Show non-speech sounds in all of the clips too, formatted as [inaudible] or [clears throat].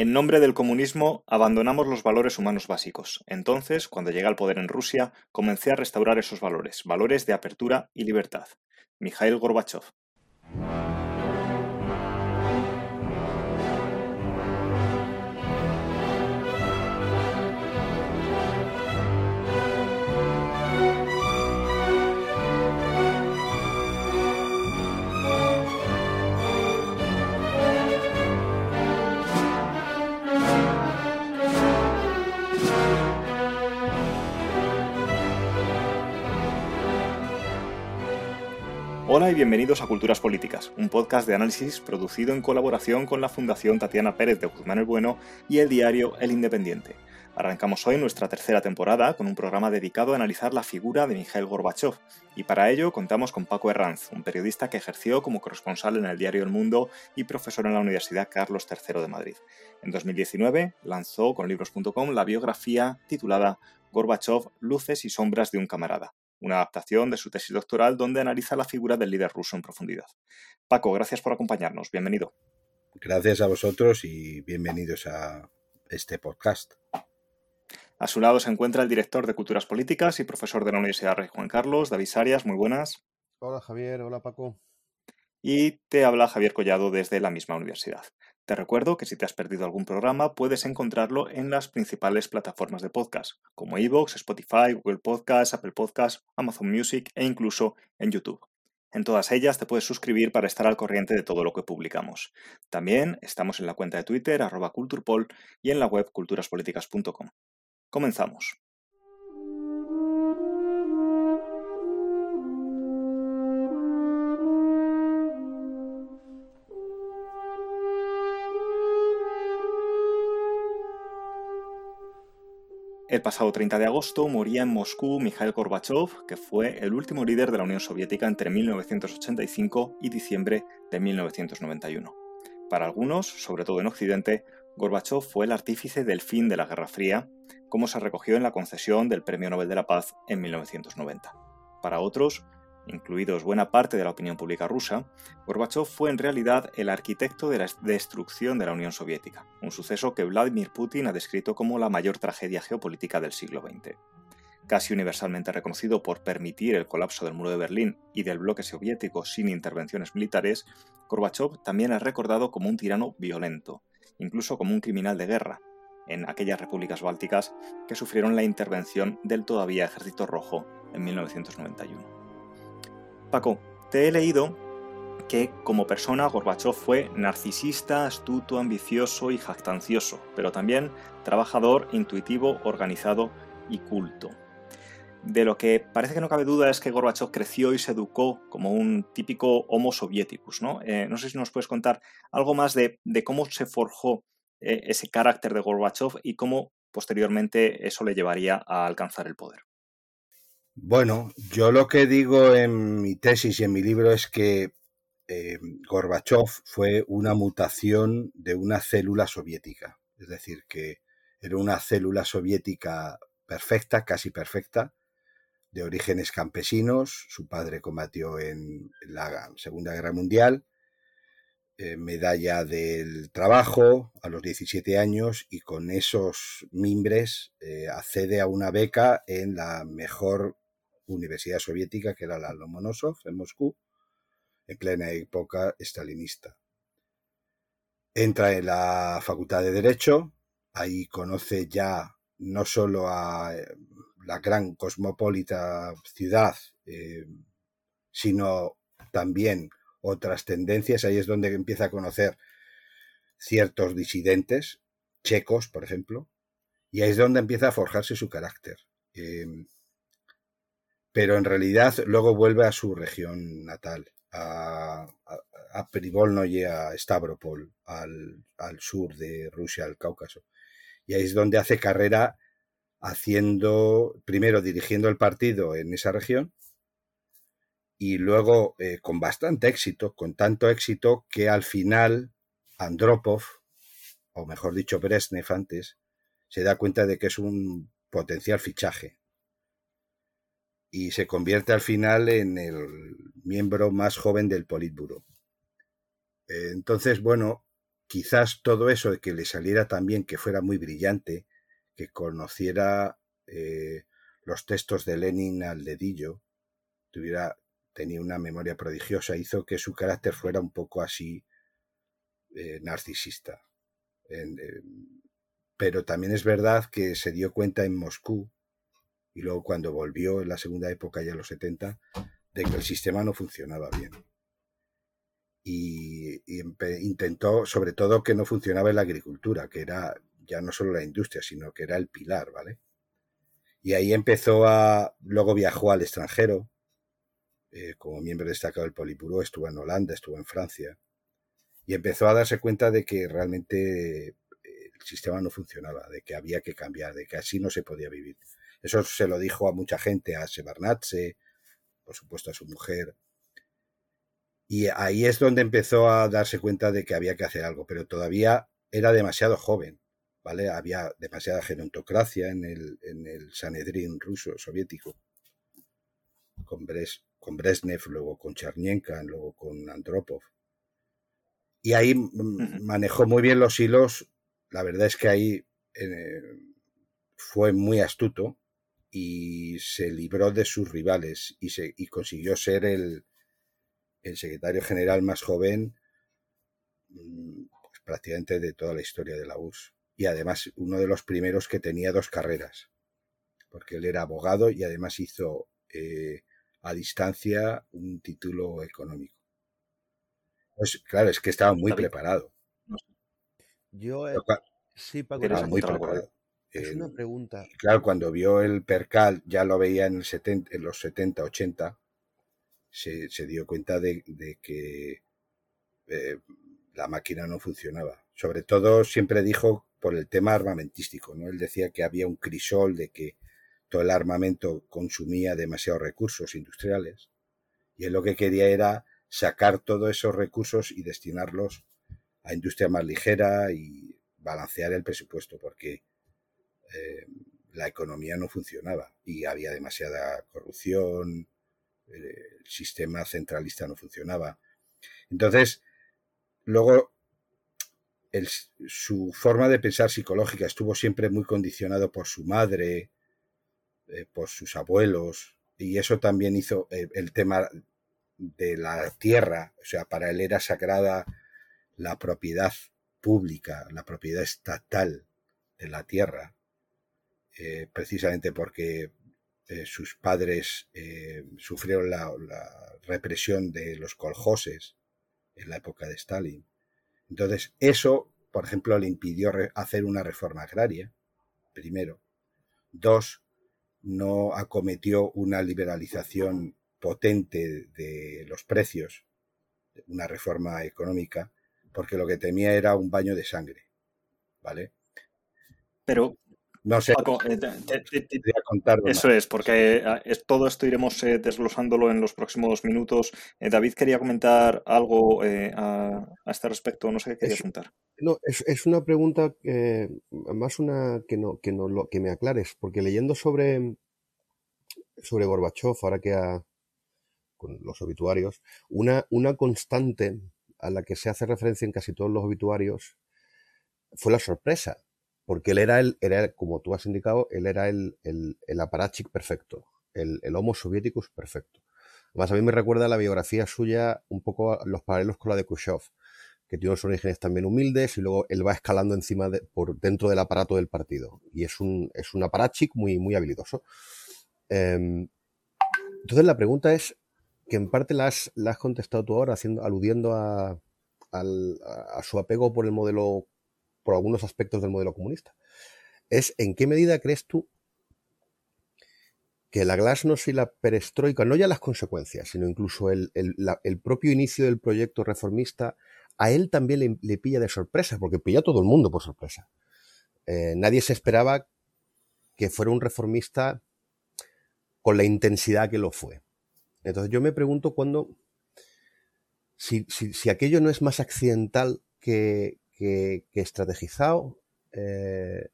En nombre del comunismo abandonamos los valores humanos básicos. Entonces, cuando llegué al poder en Rusia, comencé a restaurar esos valores, valores de apertura y libertad. Mikhail Gorbachev. Hola y bienvenidos a Culturas Políticas, un podcast de análisis producido en colaboración con la Fundación Tatiana Pérez de Guzmán el Bueno y el diario El Independiente. Arrancamos hoy nuestra tercera temporada con un programa dedicado a analizar la figura de Mikhail Gorbachev, y para ello contamos con Paco Herranz, un periodista que ejerció como corresponsal en el diario El Mundo y profesor en la Universidad Carlos III de Madrid. En 2019 lanzó con libros.com la biografía titulada Gorbachev, Luces y Sombras de un camarada, una adaptación de su tesis doctoral donde analiza la figura del líder ruso en profundidad. Paco, gracias por acompañarnos. Bienvenido. Gracias a vosotros y bienvenidos a este podcast. A su lado se encuentra el director de Culturas Políticas y profesor de la Universidad Rey Juan Carlos, David Arias. Muy buenas. Hola Javier, hola Paco. Y te habla Javier Collado desde la misma universidad. Te recuerdo que si te has perdido algún programa puedes encontrarlo en las principales plataformas de podcast, como iVoox, Spotify, Google Podcasts, Apple Podcasts, Amazon Music e incluso en YouTube. En todas ellas te puedes suscribir para estar al corriente de todo lo que publicamos. También estamos en la cuenta de Twitter, arroba culturpol, y en la web culturaspoliticas.com. Comenzamos. El pasado 30 de agosto moría en Moscú Mikhail Gorbachev, que fue el último líder de la Unión Soviética entre 1985 y diciembre de 1991. Para algunos, sobre todo en Occidente, Gorbachev fue el artífice del fin de la Guerra Fría, como se recogió en la concesión del Premio Nobel de la Paz en 1990. Para otros, incluidos buena parte de la opinión pública rusa, Gorbachev fue en realidad el arquitecto de la destrucción de la Unión Soviética, un suceso que Vladimir Putin ha descrito como la mayor tragedia geopolítica del siglo XX. Casi universalmente reconocido por permitir el colapso del muro de Berlín y del bloque soviético sin intervenciones militares, Gorbachev también es recordado como un tirano violento, incluso como un criminal de guerra, en aquellas repúblicas bálticas que sufrieron la intervención del todavía Ejército Rojo en 1991. Paco, te he leído que como persona Gorbachev fue narcisista, astuto, ambicioso y jactancioso, pero también trabajador, intuitivo, organizado y culto. De lo que parece que no cabe duda es que Gorbachev creció y se educó como un típico homo sovieticus. ¿no? Eh, no sé si nos puedes contar algo más de, cómo se forjó eh, ese carácter de Gorbachev y cómo posteriormente eso le llevaría a alcanzar el poder. Bueno, yo lo que digo en mi tesis y en mi libro es que eh, Gorbachev fue una mutación de una célula soviética. Es decir, que era una célula soviética perfecta, casi perfecta, de orígenes campesinos. Su padre combatió en la Segunda Guerra Mundial, eh, medalla del trabajo a los 17 años y con esos mimbres eh, accede a una beca en la mejor Universidad Soviética, que era la Lomonosov, en Moscú, en plena época estalinista. Entra en la Facultad de Derecho, ahí conoce ya no solo a eh, la gran cosmopolita ciudad, eh, sino también otras tendencias. Ahí es donde empieza a conocer ciertos disidentes, checos, por ejemplo, y ahí es donde empieza a forjarse su carácter. Eh, pero en realidad luego vuelve a su región natal, a, a, y a Stavropol, al, al, sur de Rusia, al Cáucaso. Y ahí es donde hace carrera haciendo, primero dirigiendo el partido en esa región y luego eh, con bastante éxito, con tanto éxito que al final Andropov, o mejor dicho Brezhnev antes, se da cuenta de que es un potencial fichaje y se convierte al final en el miembro más joven del Politburo. Entonces, bueno, quizás todo eso de que le saliera también, que fuera muy brillante, que conociera eh, los textos de Lenin al dedillo, tuviera, tenía una memoria prodigiosa, hizo que su carácter fuera un poco así eh, narcisista. pero también es verdad que se dio cuenta en Moscú y luego cuando volvió en la segunda época, ya en los 70, de que el sistema no funcionaba bien. Y, intentó, sobre todo, que no funcionaba en la agricultura, que era ya no solo la industria, sino que era el pilar, ¿vale? Y ahí empezó a. Luego viajó al extranjero, eh, como miembro destacado del Politburó, estuvo en Holanda, estuvo en Francia, y empezó a darse cuenta de que realmente eh, el sistema no funcionaba, de que había que cambiar, de que así no se podía vivir. Eso se lo dijo a mucha gente, a Sebarnatze, por supuesto a su mujer. Y ahí es donde empezó a darse cuenta de que había que hacer algo, pero todavía era demasiado joven, ¿vale? Había demasiada gerontocracia en el, en el Sanedrín ruso, soviético, con, Bres, con Brezhnev, luego con Chernyenka, luego con Andropov. Y ahí manejó muy bien los hilos. La verdad es que ahí eh, fue muy astuto y se libró de sus rivales y, se, y consiguió ser el, el, secretario general más joven mm, pues, prácticamente de toda la historia de la URSS. Y además uno de los primeros que tenía dos carreras, porque él era abogado y además hizo eh, a distancia un título económico. Pues claro, es que estaba muy preparado. Yo eh, sí, Paco, muy preparado. Es una pregunta. Claro, cuando vio el percal, ya lo veía en, el 70, en los 70, 80, se, se dio cuenta de, de que eh, la máquina no funcionaba. Sobre todo siempre dijo por el tema armamentístico, ¿no? Él decía que había un crisol de que todo el armamento consumía demasiados recursos industriales y él lo que quería era sacar todos esos recursos y destinarlos a industria más ligera y balancear el presupuesto, porque eh, la economía no funcionaba y había demasiada corrupción, el sistema centralista no funcionaba. Entonces, luego, su forma de pensar psicológica estuvo siempre muy condicionado por su madre, eh, por sus abuelos, y eso también hizo el tema de la tierra, o sea, para él era sagrada la propiedad pública, la propiedad estatal de la tierra, eh, precisamente porque eh, sus padres eh, sufrieron la, represión de los coljoses en la época de Stalin. Entonces, eso, por ejemplo, le impidió hacer una reforma agraria, primero. Dos, no acometió una liberalización potente de los precios, una reforma económica, porque lo que temía era un baño de sangre. ¿Vale? Pero, no sé. eso es, porque ah, todo esto iremos eh, desglosándolo en los próximos minutos. Eh, David quería comentar algo eh, a, este respecto. No sé qué quería contar. No, es, una pregunta más una que no que no lo que me aclares, porque leyendo sobre sobre Gorbachev, ahora que ha, con los obituarios, una, una constante a la que se hace referencia en casi todos los obituarios fue la sorpresa porque él era el, era, como tú has indicado, él era el, el, el aparachic perfecto, el, Homo soviéticus perfecto. Además, a mí me recuerda la biografía suya un poco los paralelos con la de Khrushchev, que tiene unos orígenes también humildes y luego él va escalando encima de, por dentro del aparato del partido. Y es un, es un aparachic muy, muy habilidoso. Eh, entonces la pregunta es, que en parte la has, contestado tú ahora, haciendo, aludiendo a, su apego por el modelo por algunos aspectos del modelo comunista. Es en qué medida crees tú que la glasnost y la perestroika, no ya las consecuencias, sino incluso el, el, propio inicio del proyecto reformista, a él también le, le, pilla de sorpresa, porque pilla a todo el mundo por sorpresa. Eh, nadie se esperaba que fuera un reformista con la intensidad que lo fue. Entonces yo me pregunto cuándo, si, si, si aquello no es más accidental que, que, que estrategizado, eh,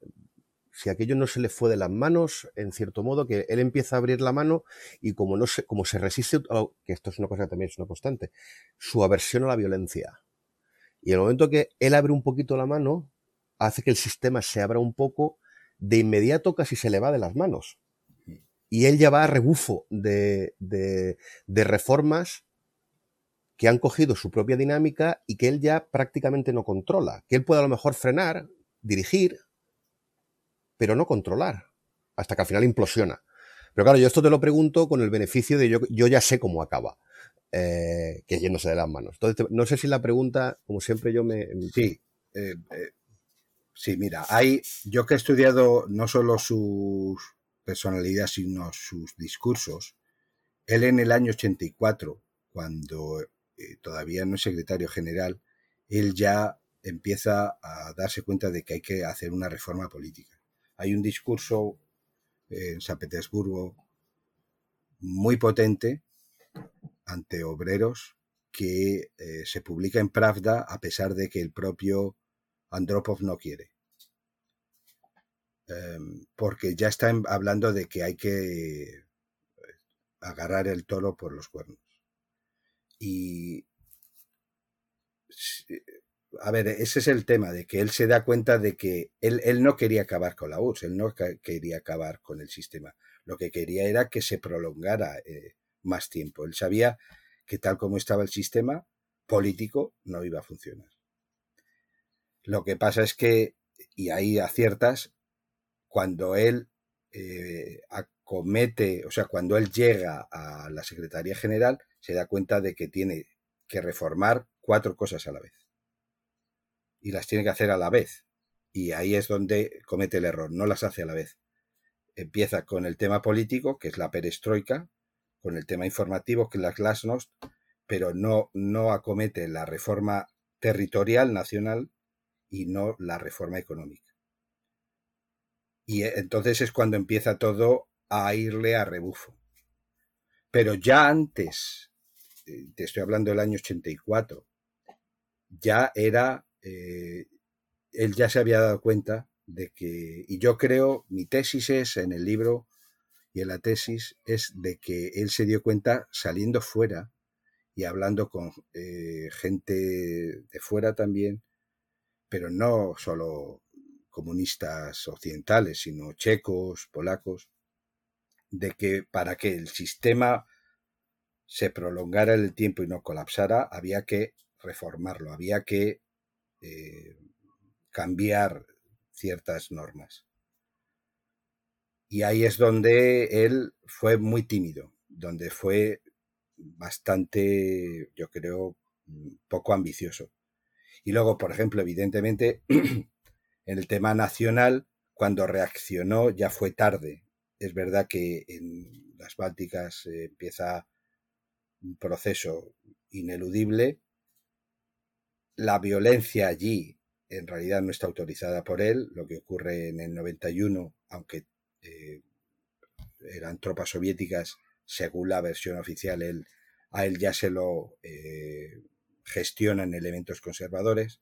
si aquello no se le fue de las manos, en cierto modo, que él empieza a abrir la mano y como no se, como se resiste, oh, que esto es una cosa que también es una constante, su aversión a la violencia. Y el momento que él abre un poquito la mano, hace que el sistema se abra un poco, de inmediato casi se le va de las manos. Y él ya va a rebufo de, de, de reformas que han cogido su propia dinámica y que él ya prácticamente no controla. Que él puede a lo mejor frenar, dirigir, pero no controlar, hasta que al final implosiona. Pero claro, yo esto te lo pregunto con el beneficio de yo, yo ya sé cómo acaba, eh, que yéndose de las manos. Entonces, no sé si la pregunta, como siempre yo me... Sí, eh, eh, sí, mira, hay, yo que he estudiado no solo sus personalidades, sino sus discursos, él en el año 84, cuando eh, todavía no es secretario general, él ya empieza a darse cuenta de que hay que hacer una reforma política. Hay un discurso en San Petersburgo muy potente ante obreros que eh, se publica en Pravda a pesar de que el propio Andropov no quiere. Em, porque ya está hablando de que hay que eh, agarrar el toro por los cuernos. Y a ver, ese es el tema, de que él se da cuenta de que él, él no quería acabar con la URSS, él no quería acabar con el sistema. Lo que quería era que se prolongara eh, más tiempo. Él sabía que tal como estaba el sistema político no iba a funcionar. Lo que pasa es que, y ahí aciertas, cuando él eh, acomete, o sea, cuando él llega a la Secretaría General, se da cuenta de que tiene que reformar cuatro cosas a la vez y las tiene que hacer a la vez. Y ahí es donde comete el error, no las hace a la vez. Empieza con el tema político, que es la perestroika, con el tema informativo, que es la glasnost, pero no, no acomete la reforma territorial nacional y no la reforma económica. Y eh, entonces es cuando empieza todo a irle a rebufo. Pero ya antes, eh, te estoy hablando del año 84, ya era eh, él ya se había dado cuenta de que, y yo creo, mi tesis es en el libro y en la tesis es de que él se dio cuenta saliendo fuera y hablando con eh, gente de fuera también, pero no solo comunistas occidentales, sino checos, polacos, de que para que el sistema se prolongara el tiempo y no colapsara, había que reformarlo, había que eh, cambiar ciertas normas. Y ahí es donde él fue muy tímido, donde fue bastante, yo creo, poco ambicioso. Y luego, por ejemplo, evidentemente, [clears throat] en el tema nacional, cuando reaccionó ya fue tarde. Es verdad que en las Bálticas empieza un proceso ineludible, la violencia allí en realidad no está autorizada por él. Lo que ocurre en el 91, aunque eh, eran tropas soviéticas, según la versión oficial, él, a él ya se lo eh, gestionan elementos conservadores.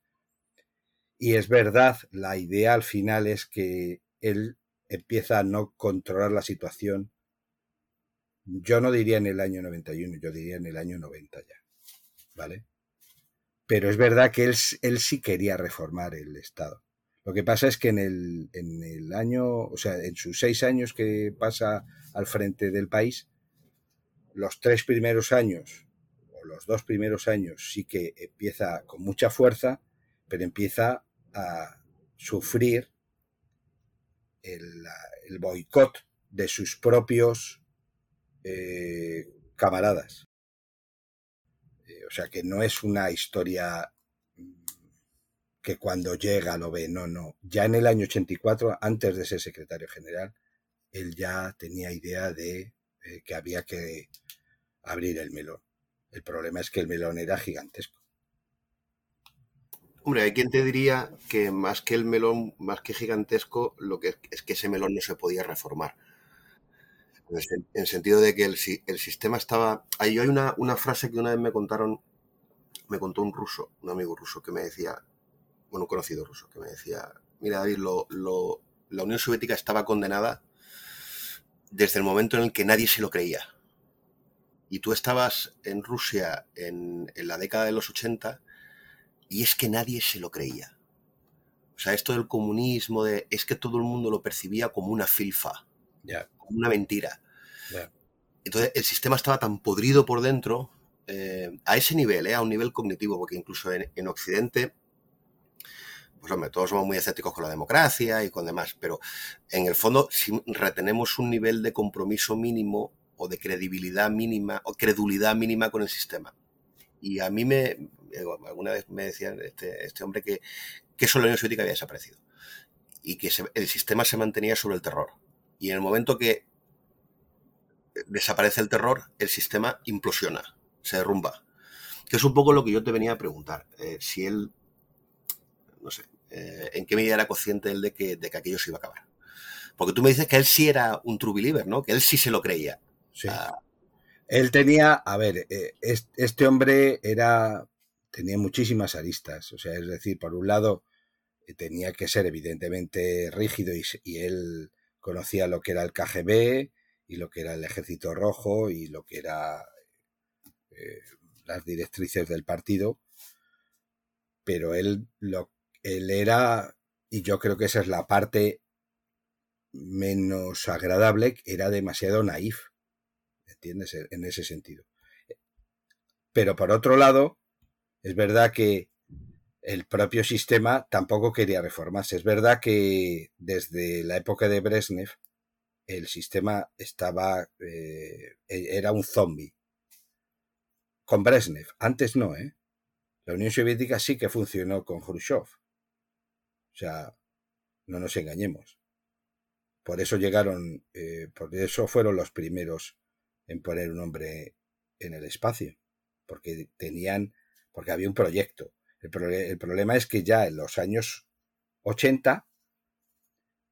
Y es verdad, la idea al final es que él empieza a no controlar la situación. Yo no diría en el año 91, yo diría en el año 90 ya. ¿Vale? pero es verdad que él, él sí quería reformar el Estado. Lo que pasa es que en el, en el año, o sea, en sus seis años que pasa al frente del país, los tres primeros años, o los dos primeros años, sí que empieza con mucha fuerza, pero empieza a sufrir el, boicot de sus propios eh, camaradas. Eh, o sea que no es una historia mm, que cuando llega lo ve, no, no. Ya en el año 84, antes de ser secretario general, él ya tenía idea de eh, que había que abrir el melón. El problema es que el melón era gigantesco. Hombre, hay quien te diría que más que el melón, más que gigantesco, lo que es que ese melón no se podía reformar en el sentido de que el, el sistema estaba... Ahí hay una, una, frase que una vez me contaron, me contó un ruso, un amigo ruso, que me decía, bueno, un conocido ruso, que me decía, mira David, lo, la Unión Soviética estaba condenada desde el momento en el que nadie se lo creía. Y tú estabas en Rusia en, en la década de los 80 y es que nadie se lo creía. O sea, esto del comunismo, de, es que todo el mundo lo percibía como una filfa, como una mentira. Entonces, el sistema estaba tan podrido por dentro, eh, a ese nivel, eh, a un nivel cognitivo, porque incluso en, Occidente, pues hombre, todos somos muy escépticos con la democracia y con demás, pero en el fondo, si retenemos un nivel de compromiso mínimo o de credibilidad mínima o credulidad mínima con el sistema. Y a mí me, alguna vez me decía este, este hombre que, que eso la Unión Soviética había desaparecido y que el sistema se mantenía sobre el terror. Y en el momento que desaparece el terror, el sistema implosiona, se derrumba. Que es un poco lo que yo te venía a preguntar. Eh, si él, no sé, eh, en qué medida era consciente él de que, de que aquello se iba a acabar. Porque tú me dices que él sí era un true believer, ¿no? Que él sí se lo creía. Sí. Ah. él tenía, a ver, eh, este hombre era tenía muchísimas aristas. O sea, es decir, por un lado, eh, tenía que ser evidentemente rígido y, él conocía lo que era el KGB y lo que era el Ejército Rojo y lo que era eh, las directrices del partido. Pero él, lo, él era, y yo creo que esa es la parte menos agradable, era demasiado naif. ¿Entiendes? En ese sentido. Pero por otro lado, es verdad que el propio sistema tampoco quería reformarse. Es verdad que desde la época de Brezhnev el sistema estaba eh, e-, era un zombie. Con Brezhnev, antes no, ¿eh? La Unión Soviética sí que funcionó con Khrushchev. O sea, no nos engañemos. Por eso llegaron, eh, por eso fueron los primeros en poner un hombre en el espacio, porque tenían porque había un proyecto. El, problema es que ya en los años 80,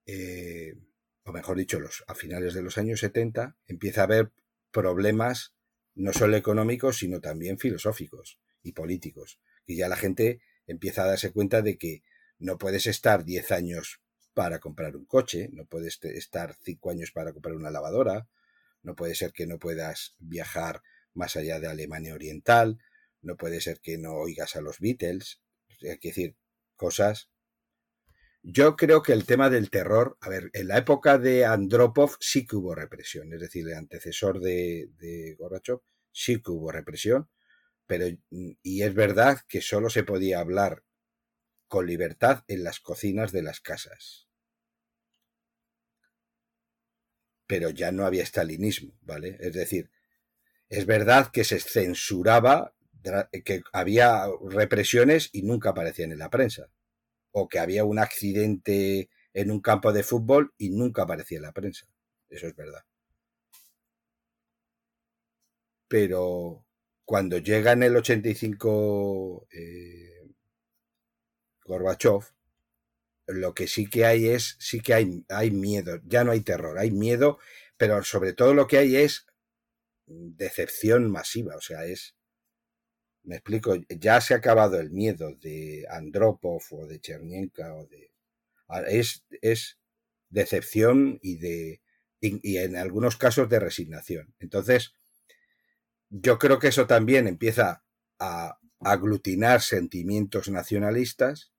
eh, o mejor dicho, los, a finales de los años 70, empieza a haber problemas no solo económicos, sino también filosóficos y políticos. Y ya la gente empieza a darse cuenta de que no puedes estar 10 años para comprar un coche, no puedes estar 5 años para comprar una lavadora, no puede ser que no puedas viajar más allá de Alemania Oriental, no puede ser que no oigas a los Beatles, hay que decir, cosas. Yo creo que el tema del terror, a ver, en la época de Andropov sí que hubo represión, es decir, el antecesor de, de Gorbachev sí que hubo represión, pero y es verdad que solo se podía hablar con libertad en las cocinas de las casas. Pero ya no había estalinismo, ¿vale? Es decir, es verdad que se censuraba que había represiones y nunca aparecían en la prensa. O que había un accidente en un campo de fútbol y nunca aparecía en la prensa. Eso es verdad. Pero cuando llega en el 85 eh, Gorbachev, lo que sí que hay es, sí que hay, hay miedo, ya no hay terror, hay miedo, pero sobre todo lo que hay es decepción masiva, o sea, es me explico, ya se ha acabado el miedo de Andropov o de Chernienka o de... Es, decepción y de... Y, en algunos casos de resignación. Entonces, yo creo que eso también empieza a aglutinar sentimientos nacionalistas,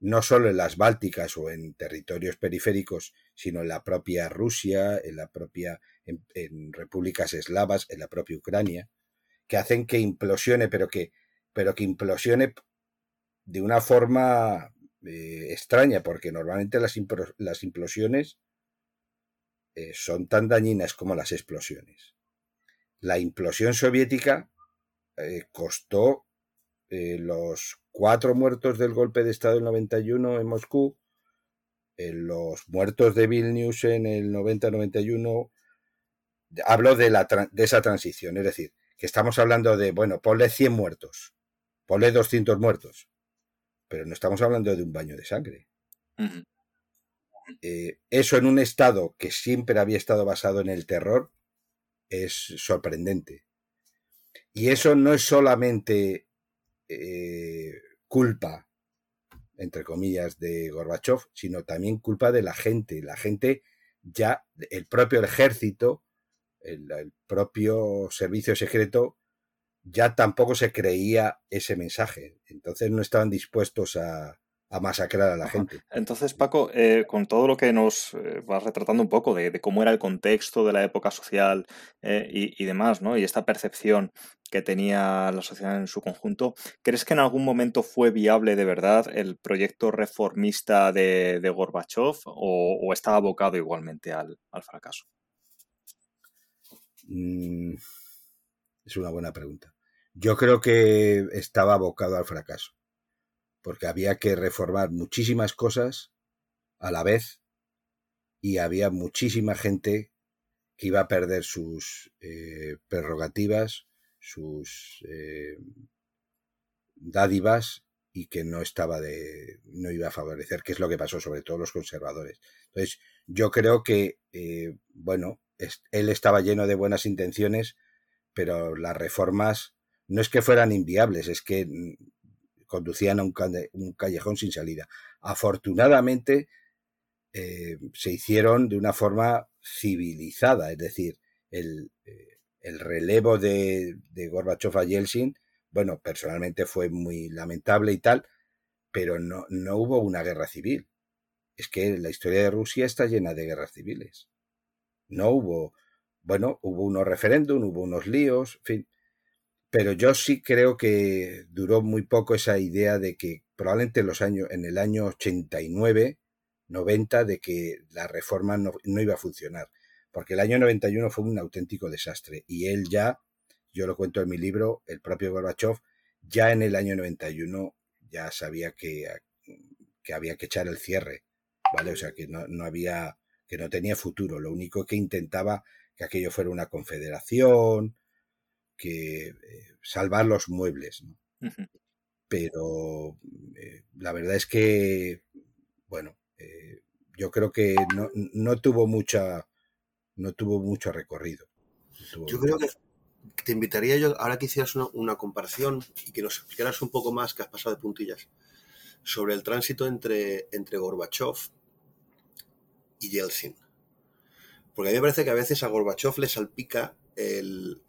no solo en las Bálticas o en territorios periféricos, sino en la propia Rusia, en la propia en repúblicas eslavas, en la propia Ucrania que hacen que implosione, pero que, pero que implosione de una forma eh, extraña, porque normalmente las, las implosiones eh, son tan dañinas como las explosiones. La implosión soviética eh, costó los cuatro muertos del golpe de Estado del 91 en Moscú, los muertos de Vilnius en el 90-91, hablo de, la, de esa transición, es decir, que estamos hablando de, bueno, ponle 100 muertos, ponle 200 muertos, pero no estamos hablando de un baño de sangre. Eh, eso en un estado que siempre había estado basado en el terror es sorprendente. Y eso no es solamente eh, culpa, entre comillas, de Gorbachev, sino también culpa de la gente. La gente ya, el propio ejército el, propio servicio secreto ya tampoco se creía ese mensaje. Entonces no estaban dispuestos a, a masacrar a la gente. Entonces, Paco, eh, con todo lo que nos eh, vas retratando un poco de, cómo era el contexto de la época social eh, y, demás, ¿no? Y esta percepción que tenía la sociedad en su conjunto, ¿crees que en algún momento fue viable de verdad el proyecto reformista de, de Gorbachev o, estaba abocado igualmente al, fracaso? Mm, es una buena pregunta. Yo creo que estaba abocado al fracaso porque había que reformar muchísimas cosas a la vez y había muchísima gente que iba a perder sus eh, prerrogativas, sus eh, dádivas y que no estaba de no iba a favorecer, que es lo que pasó sobre todo los conservadores. Entonces, yo creo que eh, bueno, él estaba lleno de buenas intenciones, pero las reformas no es que fueran inviables, es que conducían a un, callejón sin salida. Afortunadamente, eh, se hicieron de una forma civilizada, es decir, el, eh, relevo de, de Gorbachev a Yeltsin, bueno, personalmente fue muy lamentable y tal, pero no, no hubo una guerra civil. Es que la historia de Rusia está llena de guerras civiles. No hubo, bueno, hubo unos referéndum, hubo unos líos, en fin, pero yo sí creo que duró muy poco esa idea de que probablemente en los años, en el año 89, 90, de que la reforma no, iba a funcionar. Porque el año 91 fue un auténtico desastre. Y él ya, yo lo cuento en mi libro, el propio Gorbachev, ya en el año 91 ya sabía que, que había que echar el cierre. ¿Vale? O sea que no, no había, que no tenía futuro. Lo único que intentaba que aquello fuera una confederación, que eh, salvar los muebles. Pero eh, la verdad es que, bueno, eh, yo creo que no, tuvo mucha, no tuvo mucho recorrido. yo creo que te invitaría yo, ahora que hicieras una, comparación y que nos explicaras un poco más, que has pasado de puntillas, sobre el tránsito entre, entre Gorbachev y Yeltsin. Porque a mí me parece que a veces a Gorbachev le salpica el,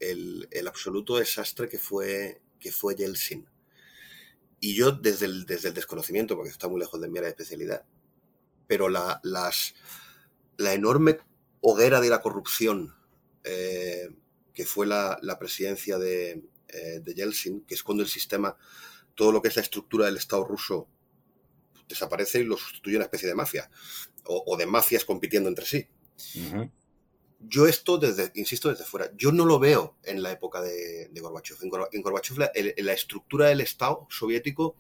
absoluto desastre que fue, que fue Yeltsin. Y yo desde el, desde el desconocimiento, porque está muy lejos de mi área de especialidad, pero la, la enorme hoguera de la corrupción eh, que fue la, presidencia de, eh, de, Yeltsin, que es cuando el sistema, todo lo que es la estructura del Estado ruso desaparece y lo sustituye una especie de mafia, o, de mafias compitiendo entre sí yo esto, desde, insisto, desde fuera, yo no lo veo en la época de, Gorbachev. En, Gorbachev, la, la, estructura del Estado soviético,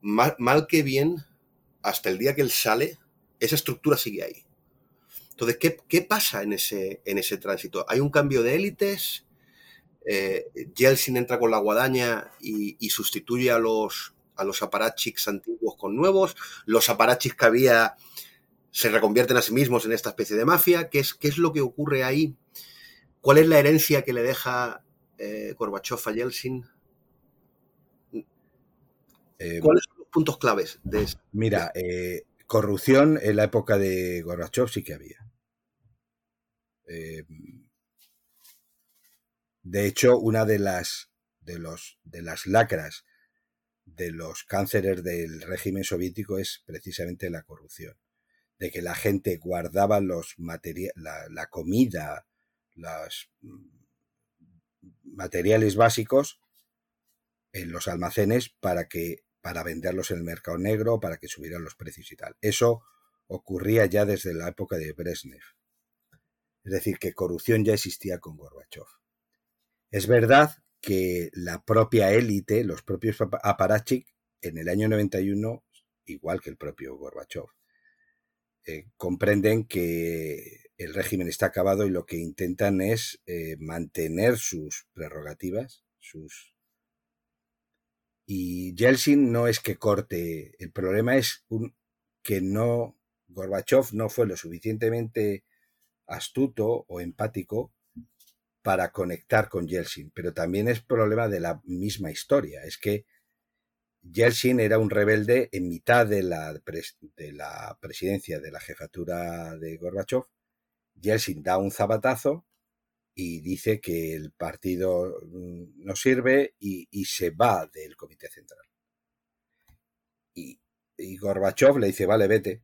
mal, que bien, hasta el día que él sale, esa estructura sigue ahí. Entonces, ¿qué, pasa en ese, en ese tránsito? ¿Hay un cambio de élites? Eh, Yeltsin entra con la guadaña y, sustituye a los, a los aparachiks antiguos con nuevos. Los aparachiks que había se reconvierten a sí mismos en esta especie de mafia. ¿Qué es, qué es lo que ocurre ahí? ¿Cuál es la herencia que le deja eh, Gorbachev a Yeltsin? Eh, ¿Cuáles son los puntos claves de esto? Mira, eh, corrupción en la época de Gorbachev sí que había. de hecho, una de las, de, los, de las lacras de los cánceres del régimen soviético es precisamente la corrupción de que la gente guardaba los la, la, comida, los mm, materiales básicos en los almacenes para que para venderlos en el mercado negro, para que subieran los precios y tal. Eso ocurría ya desde la época de Brezhnev. Es decir, que corrupción ya existía con Gorbachev. Es verdad que la propia élite, los propios aparachik, en el año 91, igual que el propio Gorbachev, eh, comprenden que el régimen está acabado y lo que intentan es eh, mantener sus prerrogativas, sus... Y Yeltsin no es que corte, el problema es que no, Gorbachev no fue lo suficientemente astuto o empático para conectar con Yeltsin, pero también es problema de la misma historia, es que Yeltsin era un rebelde en mitad de la, de la presidencia de la jefatura de Gorbachev. Yeltsin da un zapatazo y dice que el partido mm, no sirve y, se va del comité central. Y, y Gorbachev le dice, vale, vete.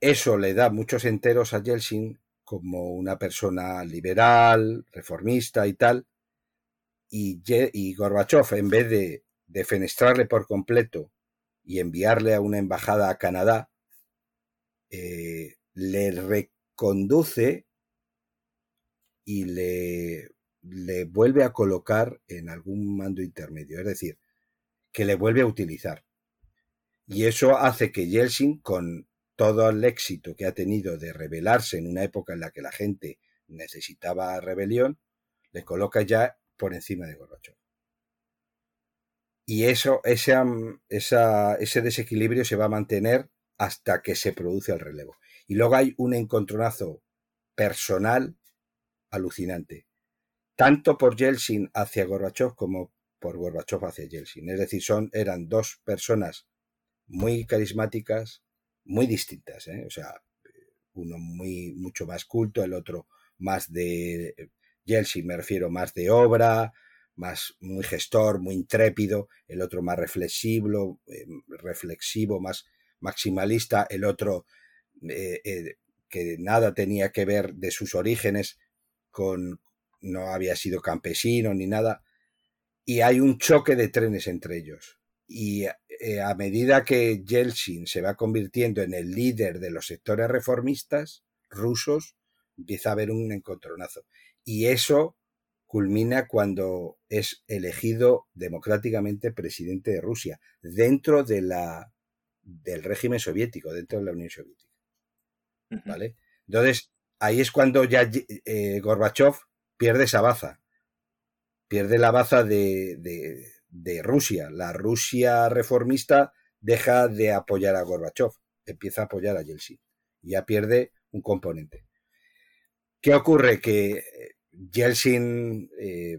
Eso le da muchos enteros a Yeltsin como una persona liberal, reformista y tal. Y, y Gorbachev, en vez de defenestrarle por completo y enviarle a una embajada a Canadá, eh, le reconduce y le, le vuelve a colocar en algún mando intermedio, es decir, que le vuelve a utilizar. Y eso hace que Yeltsin, con todo el éxito que ha tenido de rebelarse en una época en la que la gente necesitaba rebelión, le coloca ya por encima de Gorbachev. Y eso, ese, ese desequilibrio se va a mantener hasta que se produce el relevo. Y luego hay un encontronazo personal alucinante, tanto por Yeltsin hacia Gorbachev como por Gorbachev hacia Yeltsin. Es decir, son, eran dos personas muy carismáticas, muy distintas. ¿eh? O sea, uno muy, mucho más culto, el otro más de Yeltsin, me refiero más de obra, más muy gestor, muy intrépido, el otro más reflexivo, eh, reflexivo, más maximalista, el otro eh, que nada tenía que ver de sus orígenes con no había sido campesino ni nada, y hay un choque de trenes entre ellos. Y eh, a medida que Yeltsin se va convirtiendo en el líder de los sectores reformistas rusos, empieza a haber un encontronazo. Y eso culmina cuando es elegido democráticamente presidente de Rusia, dentro de la, del régimen soviético, dentro de la Unión Soviética. ¿Vale? Entonces, ahí es cuando ya eh, Gorbachev pierde esa baza. Pierde la baza de, de, Rusia. La Rusia reformista deja de apoyar a Gorbachev, empieza a apoyar a Yeltsin. Ya pierde un componente. ¿Qué ocurre? Que Yeltsin eh,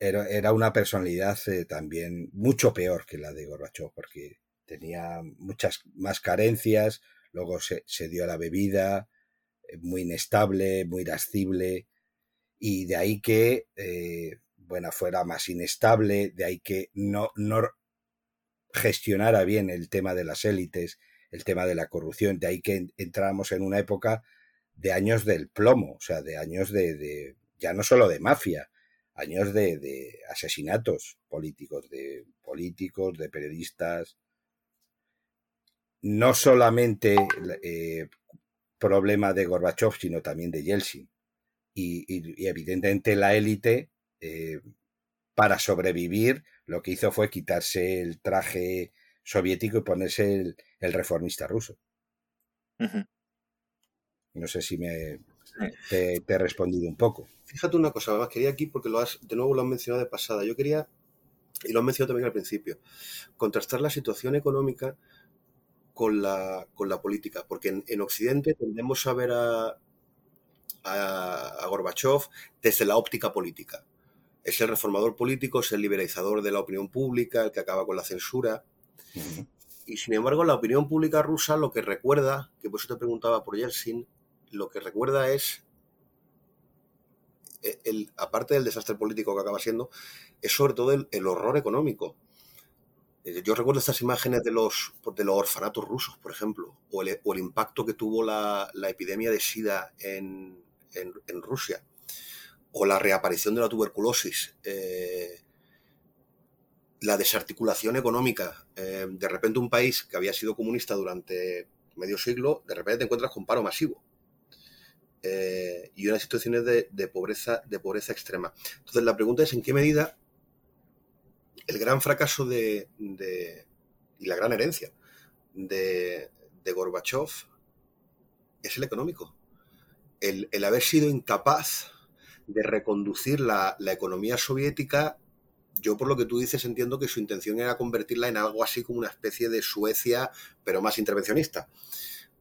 era, una personalidad también mucho peor que la de Gorbachev, porque tenía muchas más carencias, luego se, dio a la bebida, eh, muy inestable, muy irascible, y de ahí que, eh, bueno, fuera más inestable, de ahí que no, no gestionara bien el tema de las élites, el tema de la corrupción, de ahí que entramos en una época de años del plomo, o sea, de años de, de ya no solo de mafia, años de, asesinatos políticos, de políticos, de periodistas, no solamente eh, problema de Gorbachev, sino también de Yeltsin. Y, evidentemente la élite, eh, para sobrevivir, lo que hizo fue quitarse el traje soviético y ponerse el, reformista ruso. No sé si me te, he respondido un poco. Fíjate una cosa, además quería aquí, porque lo has, de nuevo lo has mencionado de pasada, yo quería, y lo has mencionado también al principio, contrastar la situación económica con la, con la política, porque en, Occidente tendemos a ver a, a, Gorbachev desde la óptica política. Es el reformador político, es el liberalizador de la opinión pública, el que acaba con la censura. Y sin embargo, la opinión pública rusa lo que recuerda, que por eso te preguntaba por Yeltsin, lo que recuerda es, e, el, aparte del desastre político que acaba siendo, es sobre todo el horror económico. Eh, yo recuerdo estas imágenes de los, de los orfanatos rusos, por ejemplo, o el, impacto que tuvo la, epidemia de SIDA en, Rusia, o la reaparición de la tuberculosis, eh, la desarticulación económica. Eh, de repente un país que había sido comunista durante medio siglo, de repente te encuentras con paro masivo. Y unas situaciones de, pobreza, de pobreza extrema. Entonces la pregunta es en qué medida el gran fracaso de, y la gran herencia de, de Gorbachev es el económico. El, haber sido incapaz de reconducir la, economía soviética, yo por lo que tú dices entiendo que su intención era convertirla en algo así como una especie de Suecia, pero más intervencionista.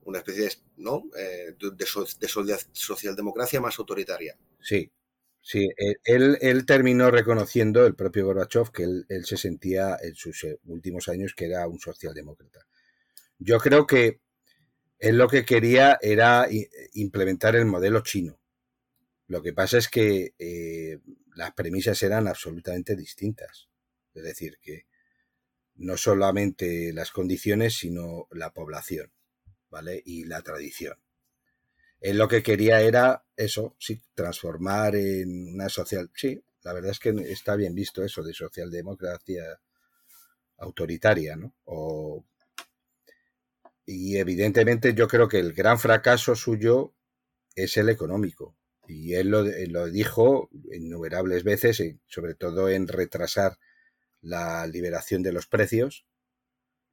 Una especie de. Eh, de, de socialdemocracia más autoritaria. Sí, Sí, él, él, terminó reconociendo, el propio Gorbachev, que él, se sentía en sus eh, últimos años que era un socialdemócrata. Yo creo que Él lo que quería era implementar el modelo chino. Lo que pasa es que eh, las premisas eran absolutamente distintas. Es decir, que no solamente las condiciones, sino la población, ¿vale? Y la tradición. Él lo que quería era eso, sí, transformar en una social. Sí, la verdad es que está bien visto eso de socialdemocracia autoritaria, ¿no? y evidentemente yo creo que el gran fracaso suyo es el económico. Y él lo, lo dijo innumerables veces, sobre todo en retrasar la liberación de los precios.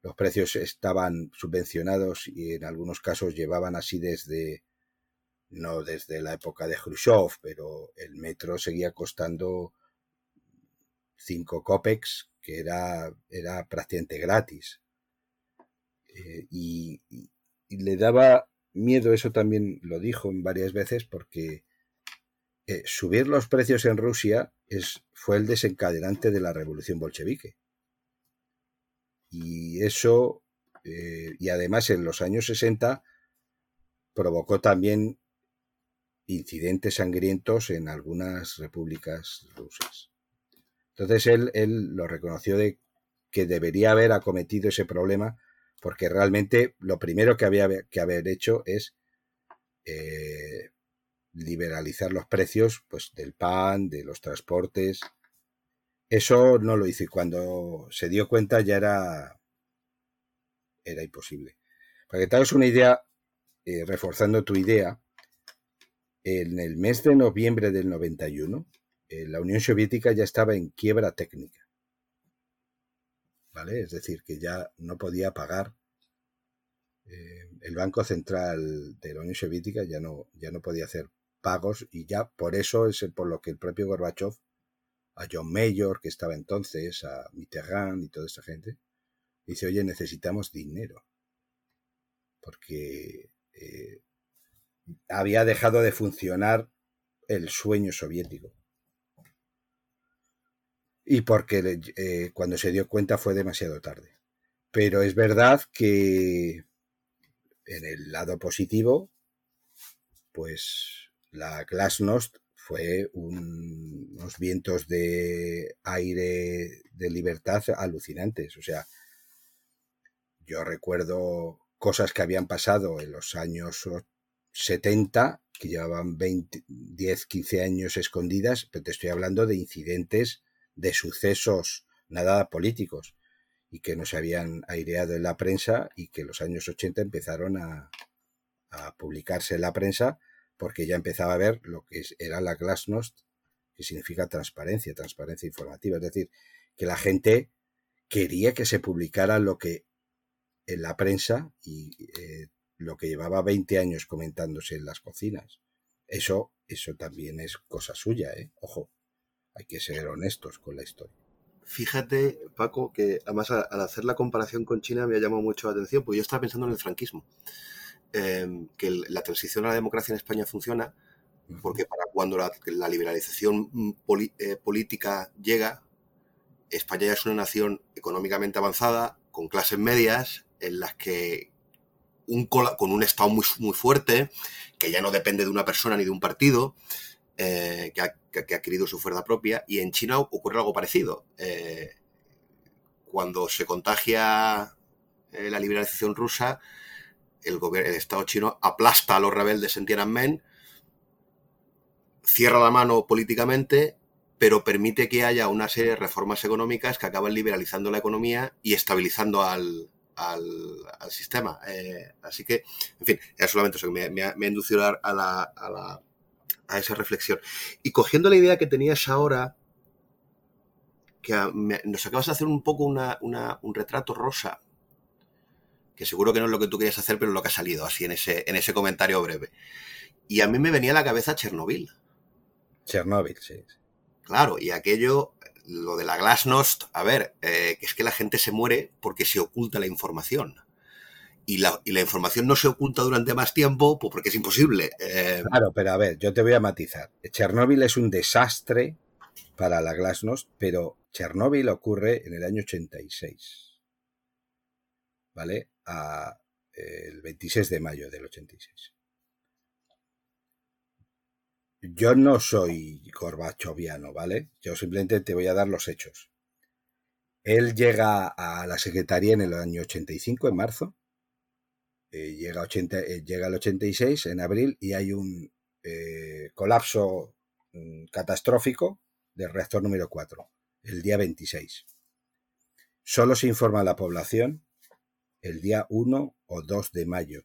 Los precios estaban subvencionados y en algunos casos llevaban así desde, no desde la época de Khrushchev, pero el metro seguía costando 5 copex, que era, era prácticamente gratis. Eh, y, le daba miedo, eso también lo dijo varias veces, porque eh, subir los precios en Rusia es, fue el desencadenante de la revolución bolchevique. Y eso, eh, y además en los años 60, provocó también incidentes sangrientos en algunas repúblicas rusas. Entonces él, él lo reconoció de que debería haber acometido ese problema porque realmente lo primero que había que haber hecho es eh, liberalizar los precios pues, del pan, de los transportes. Eso no lo hizo y cuando se dio cuenta ya era, era imposible. Para que te hagas una idea, eh, reforzando tu idea, en el mes de noviembre del 91, eh, la Unión Soviética ya estaba en quiebra técnica. ¿Vale? Es decir, que ya no podía pagar. Eh, el Banco Central de la Unión Soviética ya no, ya no podía hacer pagos y ya por eso es por lo que el propio Gorbachev, a John Mayor, que estaba entonces, a Mitterrand y toda esa gente, dice, oye, necesitamos dinero. Porque eh, había dejado de funcionar el sueño soviético. Y porque eh, cuando se dio cuenta fue demasiado tarde. Pero es verdad que en el lado positivo, pues la Glasnost fue unos vientos de aire de libertad alucinantes. O sea, yo recuerdo cosas que habían pasado en los años 70 que llevaban 20, 10, 15 años escondidas, pero te estoy hablando de incidentes, de sucesos nada políticos y que no se habían aireado en la prensa y que en los años 80 empezaron a, a publicarse en la prensa porque ya empezaba a ver lo que era la glasnost, que significa transparencia, transparencia informativa. Es decir, que la gente quería que se publicara lo que en la prensa y eh, lo que llevaba 20 años comentándose en las cocinas. Eso, eso también es cosa suya, ¿eh? Ojo, hay que ser honestos con la historia. Fíjate, Paco, que además al hacer la comparación con China me ha llamado mucho la atención, porque yo estaba pensando en el franquismo. Em, que la transición a la democracia en España funciona porque para cuando la, liberalización mm, eh, política llega, España ya es una nación económicamente avanzada, con clases medias, en las que con un Estado muy, muy fuerte, que ya no depende de una persona ni de un partido, eh, que, ha, adquirido su fuerza propia. Y en China ocurre algo parecido. Eh, cuando se contagia la liberalización rusa, el, el, Estado chino aplasta a los rebeldes en Tiananmen, cierra la mano políticamente, pero permite que haya una serie de reformas económicas que acaban liberalizando la economía y estabilizando al, al, sistema. Eh, así que, en fin, ya solamente eso que me, ha inducido a, la, a, la, a, esa reflexión. Y cogiendo la idea que tenías ahora, que nos acabas de hacer un poco una, un retrato rosa, que seguro que no es lo que tú querías hacer, pero lo que ha salido así en ese, en ese comentario breve. Y a mí me venía a la cabeza Chernobyl. Chernobyl, sí. Claro, y aquello lo de la glasnost, a ver, eh, es que la gente se muere porque se oculta la información. Y la, y la, información no se oculta durante más tiempo pues porque es imposible. Eh. Claro, pero a ver, yo te voy a matizar. Chernóbil es un desastre para la glasnost, pero Chernóbil ocurre en el año 86. ¿Vale? El 26 de mayo del 86. Yo no soy gorbachoviano, ¿vale? Yo simplemente te voy a dar los hechos. Él llega a la Secretaría en el año 85, en marzo. Eh, llega, 80, eh, llega al 86, en abril, y hay un eh, colapso mm, catastrófico del reactor número 4, el día 26. Solo se informa a la población el día 1 o 2 de mayo,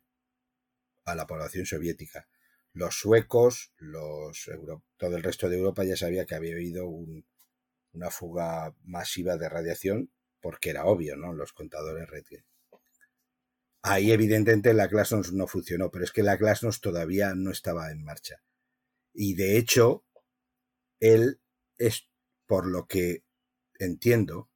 a la población soviética. Los suecos, los todo el resto de Europa ya sabía que había habido una fuga masiva de radiación, porque era obvio, ¿no? Los contadores Redgen. Ahí evidentemente la Glasnost no funcionó, pero es que la Glasnost todavía no estaba en marcha. Y de hecho, él es, por lo que entiendo,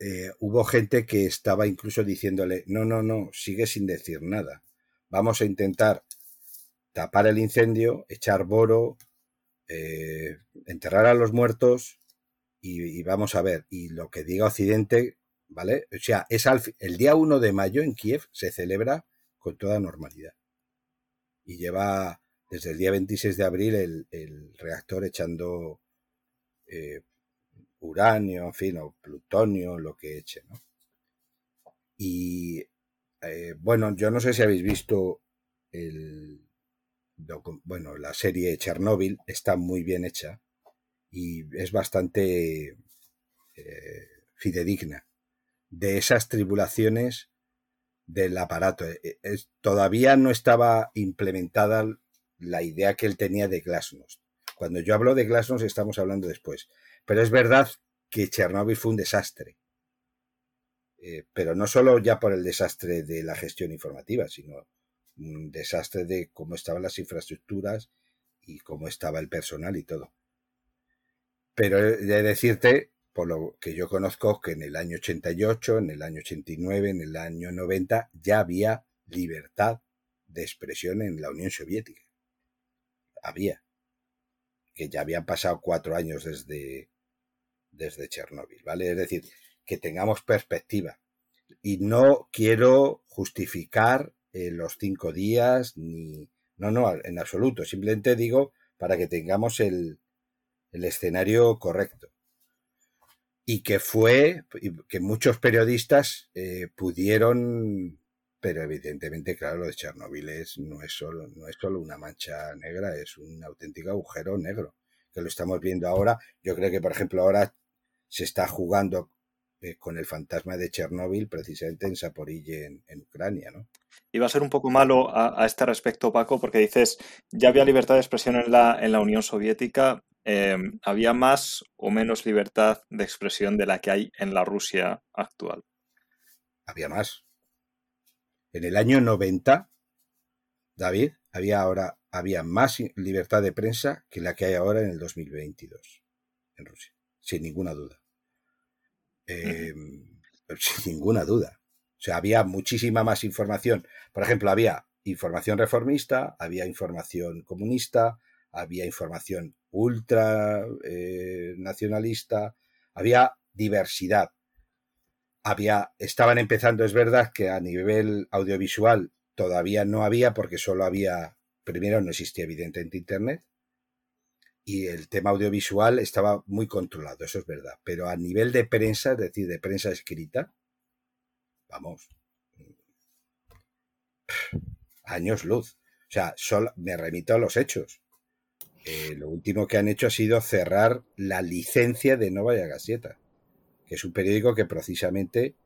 eh, hubo gente que estaba incluso diciéndole, no, no, no, sigue sin decir nada. Vamos a intentar tapar el incendio, echar boro, eh, enterrar a los muertos y, vamos a ver. Y lo que diga Occidente, ¿vale? O sea, es el día 1 de mayo en Kiev se celebra con toda normalidad. Y lleva desde el día 26 de abril el, reactor echando eh, uranio, en fin, o plutonio, lo que eche, ¿no? Y eh, bueno, yo no sé si habéis visto el, bueno, la serie Chernobyl está muy bien hecha y es bastante eh, fidedigna de esas tribulaciones del aparato. Eh, todavía no estaba implementada la idea que él tenía de Glasnost. Cuando yo hablo de Glasnost estamos hablando después. Pero es verdad que Chernóbil fue un desastre. Eh, pero no solo ya por el desastre de la gestión informativa, sino un desastre de cómo estaban las infraestructuras y cómo estaba el personal y todo. Pero de decirte, por lo que yo conozco, que en el año 88, en el año 89, en el año 90 ya había libertad de expresión en la Unión Soviética. Había que ya habían pasado cuatro años desde, desde Chernóbil, ¿vale? Es decir, que tengamos perspectiva. Y no quiero justificar eh, los cinco días, ni... No, no, en absoluto. Simplemente digo para que tengamos el, el escenario correcto. Y que fue, que muchos periodistas eh, pudieron pero evidentemente, claro, lo de Chernobyl es, no, es solo, no es solo una mancha negra, es un auténtico agujero negro, que lo estamos viendo ahora. Yo creo que, por ejemplo, ahora se está jugando eh, con el fantasma de Chernóbil precisamente en Saporille, en, Ucrania, ¿no? va a ser un poco malo a, este respecto, Paco, porque dices, ya había libertad de expresión en la, en la Unión Soviética, em, ¿había más o menos libertad de expresión de la que hay en la Rusia actual? Había más. En el año 90, David, había ahora había más libertad de prensa que la que hay ahora en el 2022 en Rusia, sin ninguna duda. Em, [laughs] sin ninguna duda. O sea, había muchísima más información. Por ejemplo, había información reformista, había información comunista, había información ultra eh, nacionalista, había diversidad había, estaban empezando, es verdad que a nivel audiovisual todavía no había porque solo había, primero no existía evidentemente Internet y el tema audiovisual estaba muy controlado, eso es verdad, pero a nivel de prensa, es decir, de prensa escrita, vamos, años luz. O sea, solo, me remito a los hechos. Eh, lo último que han hecho ha sido cerrar la licencia de Novaya Gazeta que es un periódico que precisamente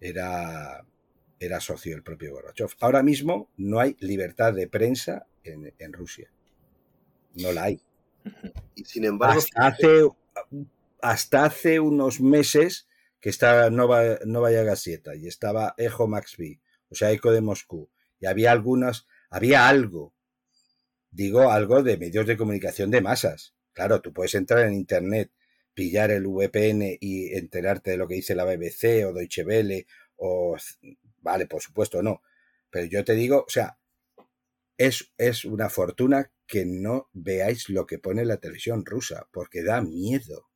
era, era socio del propio Gorbachev. Ahora mismo no hay libertad de prensa en, Rusia. No la hay. Y sin embargo. Hasta hace, hasta hace unos meses que estaba Nova, Nova Gazeta y estaba Ejo Maxby, o sea, Eco de Moscú, y había algunas, había algo, digo, algo de medios de comunicación de masas. Claro, tú puedes entrar en Internet pillar el VPN y enterarte de lo que dice la BBC o Deutsche Welle o vale, por supuesto no, pero yo te digo, o sea, es, es una fortuna que no veáis lo que pone la televisión rusa, porque da miedo,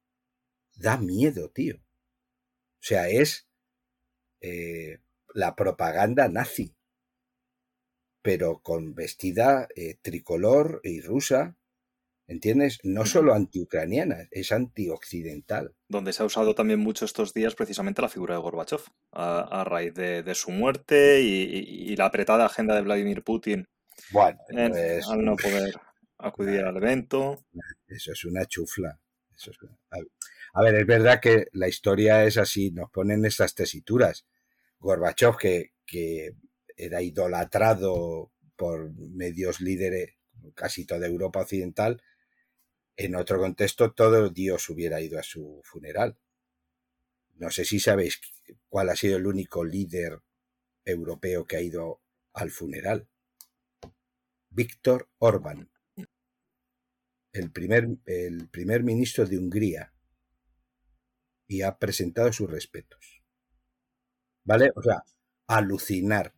da miedo, tío. O sea, es, eh, la propaganda nazi, pero con vestida eh, tricolor y rusa, ¿entiendes? No solo antiucraniana, es antioccidental. Donde se ha usado también mucho estos días precisamente la figura de Gorbachev, a, raíz de, su muerte y, la apretada agenda de Vladimir Putin bueno, pues, al no poder acudir al evento. Eso es una chufla. a, ver, es verdad que la historia es así, nos ponen estas tesituras. Gorbachev, que, que era idolatrado por medios líderes, casi toda Europa occidental, en otro contexto todo Dios hubiera ido a su funeral. No sé si sabéis cuál ha sido el único líder europeo que ha ido al funeral. Víctor Orbán, el primer, el primer ministro de Hungría, y ha presentado sus respetos. ¿Vale? O sea, alucinar.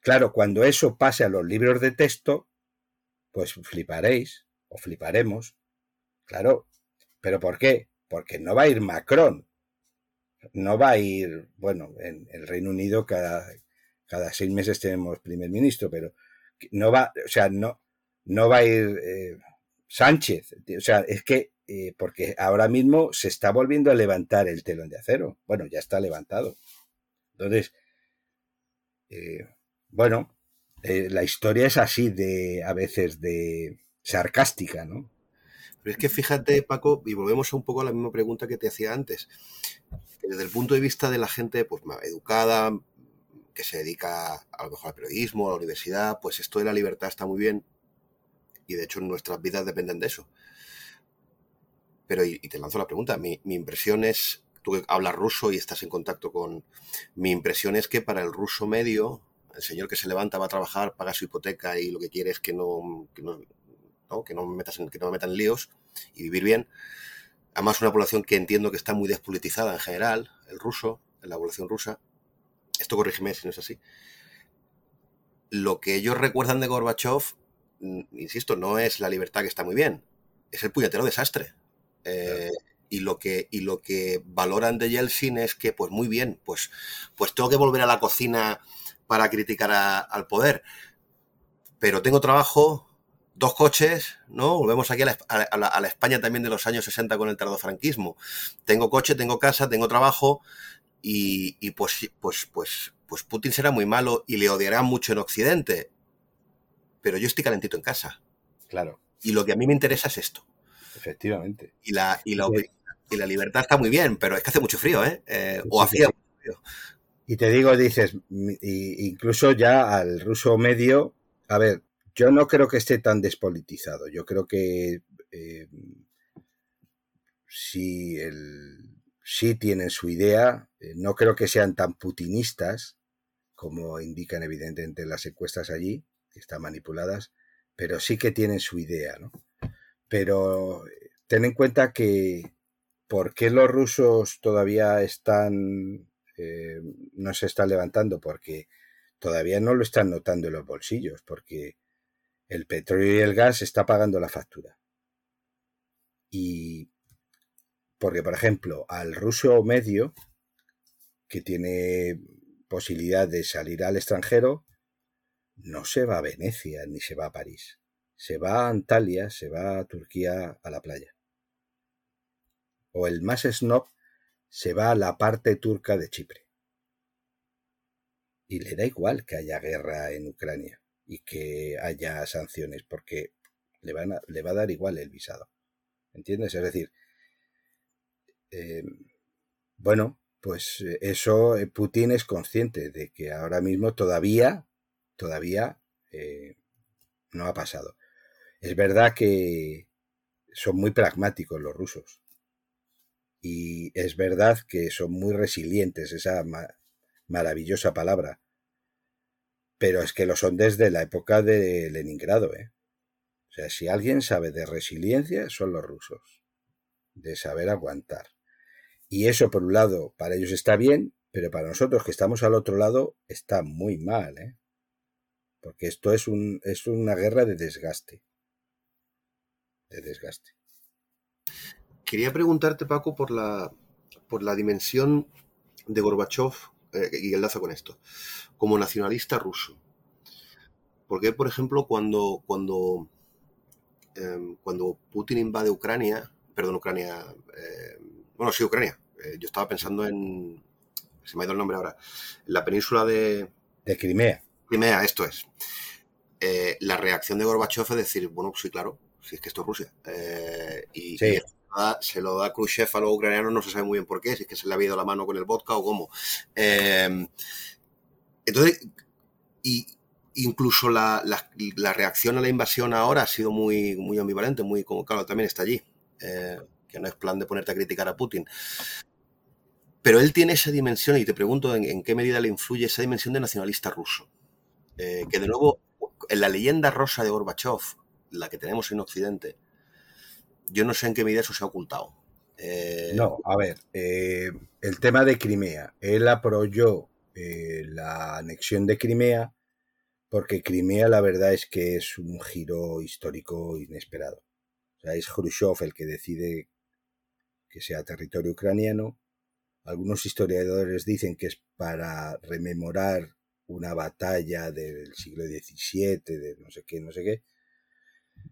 Claro, cuando eso pase a los libros de texto, pues fliparéis o fliparemos. Claro, pero ¿por qué? Porque no va a ir Macron, no va a ir, bueno, en el Reino Unido cada, cada seis meses tenemos primer ministro, pero no va, o sea, no, no va a ir eh, Sánchez. O sea, es que, eh, porque ahora mismo se está volviendo a levantar el telón de acero. Bueno, ya está levantado. Entonces, eh, bueno, la historia es así de, a veces, de sarcástica, ¿no? Pero es que fíjate, Paco, y volvemos un poco a la misma pregunta que te hacía antes. desde el punto de vista de la gente pues, educada, que se dedica a lo mejor al periodismo, a la universidad, pues esto de la libertad está muy bien. Y de hecho nuestras vidas dependen de eso. Pero, y, te lanzo la pregunta, mi, mi impresión es, tú que hablas ruso y estás en contacto con... Mi impresión es que para el ruso medio, el señor que se levanta, va a trabajar, paga su hipoteca y lo que quiere es que no, que no que no me metas en, que no me metan líos y vivir bien. Además, una población que entiendo que está muy despolitizada en general, el ruso, la población rusa. Esto corrígeme si no es así. Lo que ellos recuerdan de Gorbachev, mm, insisto, no es la libertad que está muy bien, es el puñetero desastre. Eh, y lo que y lo que valoran de Yeltsin es que pues muy bien pues pues tengo que volver a la cocina para criticar al poder pero tengo trabajo dos coches, ¿no? Volvemos aquí a la, España también de los años 60 con el tardofranquismo. Tengo coche, tengo casa, tengo trabajo y, pues, pues, pues, pues Putin será muy malo y le odiará mucho en Occidente. Pero yo estoy calentito en casa. Claro. Y lo que a mí me interesa es esto. Efectivamente. Y la, y la, y la libertad está muy bien, pero es que hace mucho frío, ¿eh? eh o hacía mucho frío. Y te digo, dices, incluso ya al ruso medio, a ver, yo no creo que esté tan despolitizado. Yo creo que eh, sí, tienen su idea. Eh, no creo que sean tan putinistas como indican evidentemente las encuestas allí, que están manipuladas, pero sí que tienen su idea, ¿no? Pero eh, ten en cuenta que ¿por qué los rusos todavía están no se están levantando? Porque todavía no lo están notando en los bolsillos, porque el petróleo y el gas está pagando la factura. Y porque, por ejemplo, al ruso medio, que tiene posibilidad de salir al extranjero, no se va a Venecia ni se va a París. Se va a Antalya, se va a Turquía a la playa. O el más snob se va a la parte turca de Chipre. Y le da igual que haya guerra en Ucrania y que haya sanciones, porque le, van le va a dar igual el visado. ¿Entiendes? Es decir, em, bueno, pues eso eh, Putin es consciente de que ahora mismo todavía, todavía eh, no ha pasado. Es verdad que son muy pragmáticos los rusos. Y es verdad que son muy resilientes, esa maravillosa palabra pero es que lo son desde la época de Leningrado. ¿eh? O sea, si alguien sabe de resiliencia, son los rusos, de saber aguantar. Y eso, por un lado, para ellos está bien, pero para nosotros que estamos al otro lado, está muy mal. ¿eh? Porque esto es, un, es una guerra de desgaste. De desgaste. Quería preguntarte, Paco, por la, por la dimensión de Gorbachev eh, y enlazo con esto, como nacionalista ruso. Porque, por ejemplo, cuando, cuando, em, cuando Putin invade Ucrania, perdón, Ucrania, eh, bueno, sí, Ucrania, eh, yo estaba pensando en, se me ha ido el nombre ahora, en la península de... De Crimea. Crimea, esto es. la reacción de Gorbachev es decir, bueno, pues sí, claro, si es que esto es Rusia. y, sí se lo da Khrushchev a los ucranianos, no se sabe muy bien por qué, si es que se le ha ido la mano con el vodka o cómo. Em, entonces, y incluso la, reacción a la invasión ahora ha sido muy, muy ambivalente, muy como, claro, también está allí, eh, que no es plan de ponerte a criticar a Putin. Pero él tiene esa dimensión, y te pregunto en, qué medida le influye esa dimensión de nacionalista ruso. Eh, que de nuevo, en la leyenda rosa de Gorbachev, la que tenemos en Occidente, yo no sé en qué medida eso se ha ocultado. Eh, no, a ver, eh, el tema de Crimea. Él apoyó eh, la anexión de Crimea porque Crimea la verdad es que es un giro histórico inesperado. O sea, es Khrushchev el que decide que sea territorio ucraniano. Algunos historiadores dicen que es para rememorar una batalla del siglo XVII, de no sé qué, no sé qué.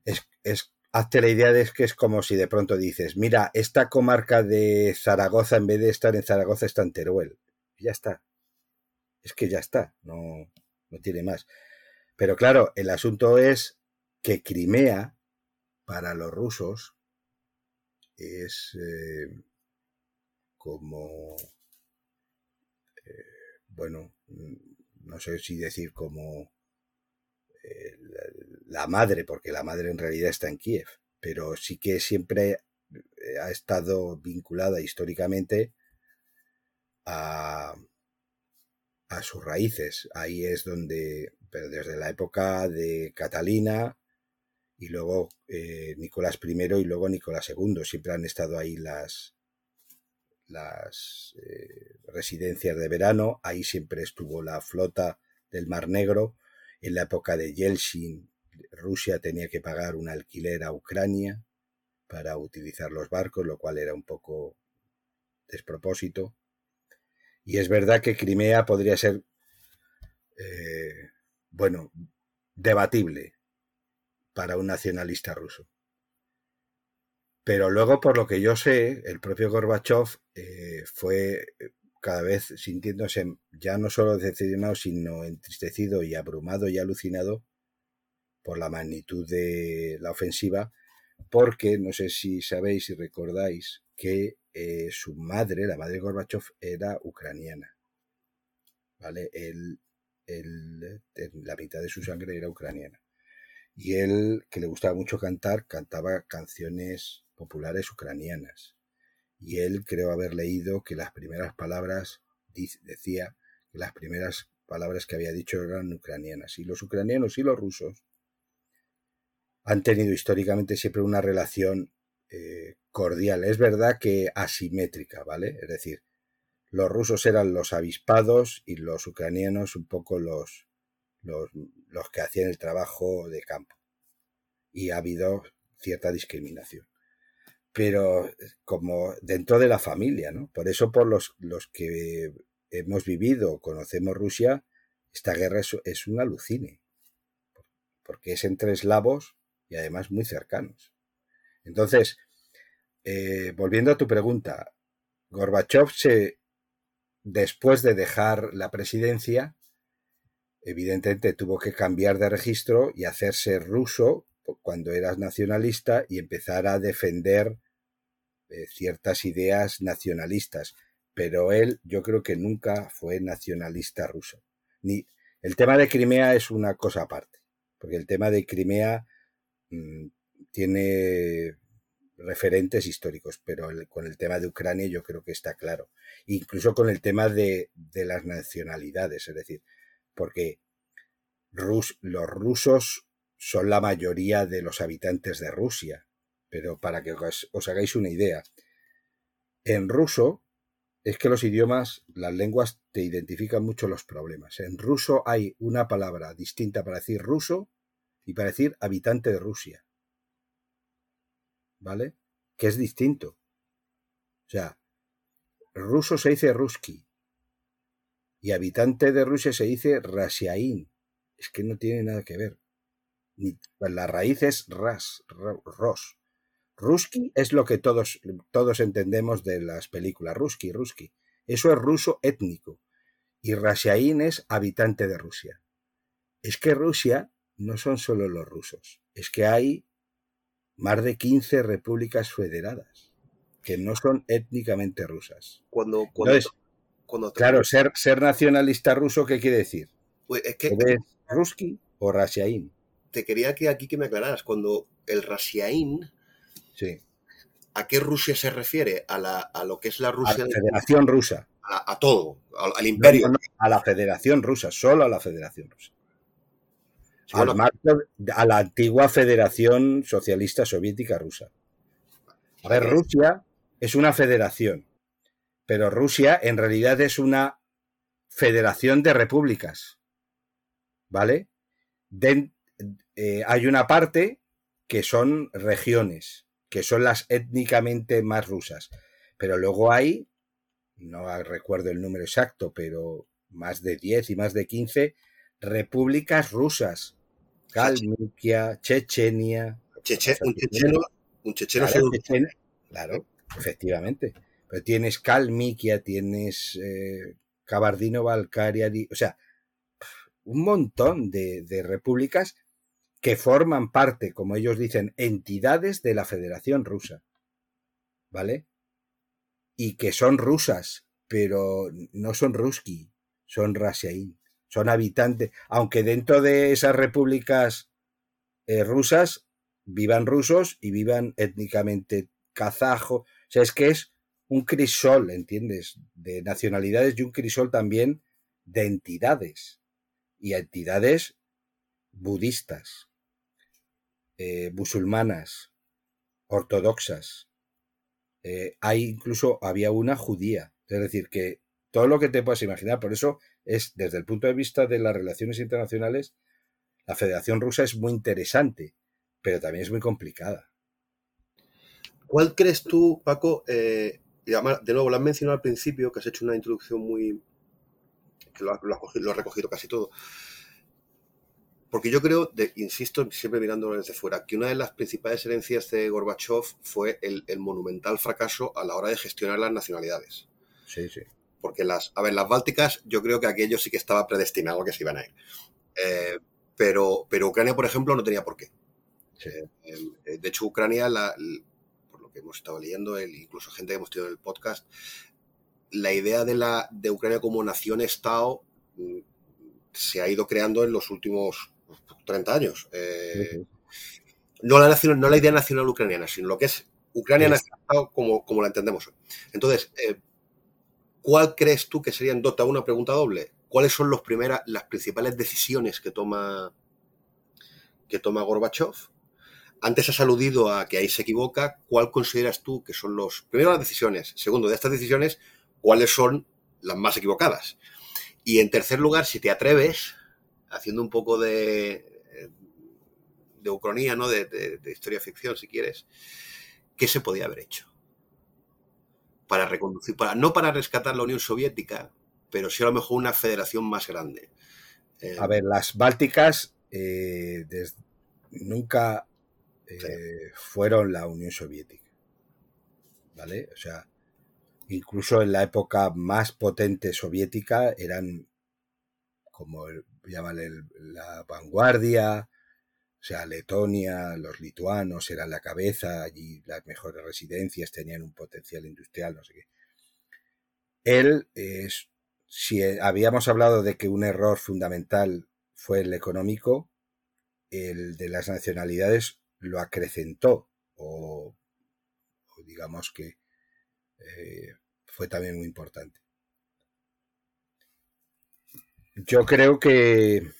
Es, es hazte la idea de que es como si de pronto dices, mira, esta comarca de Zaragoza, en vez de estar en Zaragoza, está en Teruel. Ya está. Es que ya está, no, no tiene más. Pero claro, el asunto es que Crimea, para los rusos, es eh, como, eh, bueno, no sé si decir como eh, la madre, porque la madre en realidad está en Kiev, pero sí que siempre eh, ha estado vinculada históricamente a, a sus raíces. Ahí es donde, pero desde la época de Catalina y luego eh, Nicolás I y luego Nicolás II, siempre han estado ahí las, las residencias de verano, ahí siempre estuvo la flota del Mar Negro, en la época de Yeltsin, Rusia tenía que pagar un alquiler a Ucrania para utilizar los barcos, lo cual era un poco despropósito. Y es verdad que Crimea podría ser, eh, bueno, debatible para un nacionalista ruso. Pero luego, por lo que yo sé, el propio Gorbachev eh, fue cada vez sintiéndose ya no solo decepcionado, sino entristecido y abrumado y alucinado por la magnitud de la ofensiva, porque no sé si sabéis y recordáis que eh, su madre, la madre de Gorbachev, era ucraniana. ¿Vale? Él, la mitad de su sangre era ucraniana. Y él, que le gustaba mucho cantar, cantaba canciones populares ucranianas y él creo haber leído que las primeras palabras, decía que las primeras palabras que había dicho eran ucranianas. Y los ucranianos y los rusos han tenido históricamente siempre una relación eh, cordial. Es verdad que asimétrica, ¿vale? Es decir, los rusos eran los avispados y los ucranianos un poco los, los, los que hacían el trabajo de campo. Y ha habido cierta discriminación pero como dentro de la familia, ¿no? Por eso, por los, los que hemos vivido, conocemos Rusia, esta guerra es, un alucine, porque es entre eslavos y además muy cercanos. Entonces, eh, volviendo a tu pregunta, Gorbachev se, después de dejar la presidencia, evidentemente tuvo que cambiar de registro y hacerse ruso cuando eras nacionalista y empezar a defender eh, ciertas ideas nacionalistas. Pero él yo creo que nunca fue nacionalista ruso. Ni, el tema de Crimea es una cosa aparte, porque el tema de Crimea tiene referentes históricos, pero con el tema de Ucrania yo creo que está claro. Incluso con el tema de, de las nacionalidades, es decir, porque Rus, los rusos son la mayoría de los habitantes de Rusia. Pero para que os, hagáis una idea, en ruso es que los idiomas, las lenguas te identifican mucho los problemas. En ruso hay una palabra distinta para decir ruso y para decir habitante de Rusia. ¿Vale? Que es distinto. O sea, ruso se dice ruski. Y habitante de Rusia se dice Rasiaín. Es que no tiene nada que ver. Pues la raíz es ras, ros. Ruski es lo que todos, todos entendemos de las películas. Ruski, Ruski. Eso es ruso étnico. Y Rasiaín es habitante de Rusia. Es que Rusia no son solo los rusos. Es que hay más de 15 repúblicas federadas que no son étnicamente rusas. Cuando, cuando, claro, ser, ser nacionalista ruso, ¿qué quiere decir? Pues es que, ¿Es Ruski o Rasiaín? Te quería que aquí que me aclararas, cuando el Rasiaín, sí. ¿a qué Rusia se refiere? A, la, a lo que es la Rusia... A la Federación Rusa. A, todo, al, imperio. a la Federación Rusa, solo a la Federación Rusa a la antigua Federación Socialista Soviética Rusa. A ver, Rusia es una federación, pero Rusia en realidad es una federación de repúblicas. ¿Vale? Eh, hay una parte que son regiones, que son las étnicamente más rusas, pero luego hay, no recuerdo el número exacto, pero más de 10 y más de 15 repúblicas rusas Kalmikia, Chechenia. un checheno, un checheno claro, efectivamente. Pero tienes Kalmikia, tienes eh, Kabardino-Balkaria, o sea, un montón de, de repúblicas que forman parte, como ellos dicen, entidades de la Federación Rusa. ¿Vale? Y que son rusas, pero no son ruski, son rasiaín son habitantes, aunque dentro de esas repúblicas eh, rusas vivan rusos y vivan étnicamente kazajos. O sea, es que es un crisol, ¿entiendes? De nacionalidades y un crisol también de entidades. Y entidades budistas, eh, musulmanas, ortodoxas. Eh, hay incluso, había una judía. Es decir, que todo lo que te puedas imaginar. Por eso es, desde el punto de vista de las relaciones internacionales, la Federación Rusa es muy interesante, pero también es muy complicada. ¿Cuál crees tú, Paco? Eh, de nuevo, lo has mencionado al principio, que has hecho una introducción muy. que lo has, recogido casi todo. Porque yo creo, insisto, siempre mirándolo desde fuera, que una de las principales herencias de Gorbachev fue el, el, monumental fracaso a la hora de gestionar las nacionalidades. Sí, sí porque las, a ver, las bálticas, yo creo que aquello sí que estaba predestinado a que se iban a ir. Eh, pero, pero Ucrania, por ejemplo, no tenía por qué. Eh, eh, de hecho, Ucrania, por lo que hemos estado leyendo, el, incluso gente que hemos tenido en el podcast, la idea de, la, de Ucrania como nación-estado mm, se ha ido creando en los últimos 30 años. no, la nación, no la idea nacional ucraniana, sino lo que es Ucrania nación-estado como, como la entendemos hoy. Entonces, ¿Cuál crees tú que serían, Dota, una pregunta doble? ¿Cuáles son los primeras, las principales decisiones que toma, que toma Gorbachev? Antes has aludido a que ahí se equivoca. ¿Cuál consideras tú que son los, primero las decisiones, segundo, de estas decisiones, cuáles son las más equivocadas? Y en tercer lugar, si te atreves, haciendo un poco de, de ucronía, ¿no? De, de historia ficción, si quieres, ¿qué se podía haber hecho? Para reconducir, para, no para rescatar la Unión Soviética, pero sí a lo mejor una federación más grande. Eh, a ver, las Bálticas eh, nunca eh, fueron la Unión Soviética. ¿Vale? O sea, incluso en la época más potente soviética eran como llaman la vanguardia, o sea, Letonia, los lituanos eran la cabeza, allí las mejores residencias tenían un potencial industrial, no sé qué. Él, es, si habíamos hablado de que un error fundamental fue el económico, el de las nacionalidades lo acrecentó, o, digamos que eh, fue también muy importante. Yo creo que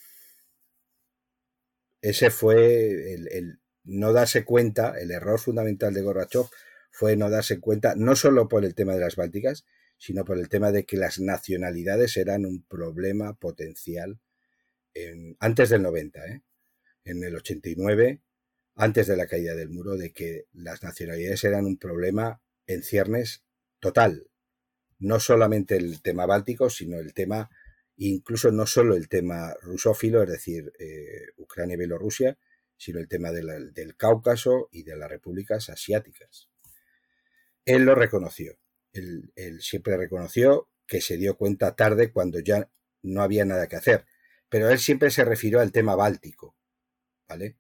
ese fue el, no darse cuenta, el error fundamental de Gorbachev fue no darse cuenta, no solo por el tema de las Bálticas, sino por el tema de que las nacionalidades eran un problema potencial antes del 90, ¿eh? en el 89, antes de la caída del muro, de que las nacionalidades eran un problema en ciernes total. No solamente el tema báltico, sino el tema incluso no solo el tema rusófilo, es decir, eh, Ucrania y Bielorrusia, sino el tema del Cáucaso y de las repúblicas asiáticas. Él lo reconoció. Él, siempre reconoció que se dio cuenta tarde cuando ya no había nada que hacer. Pero él siempre se refirió al tema báltico, ¿vale?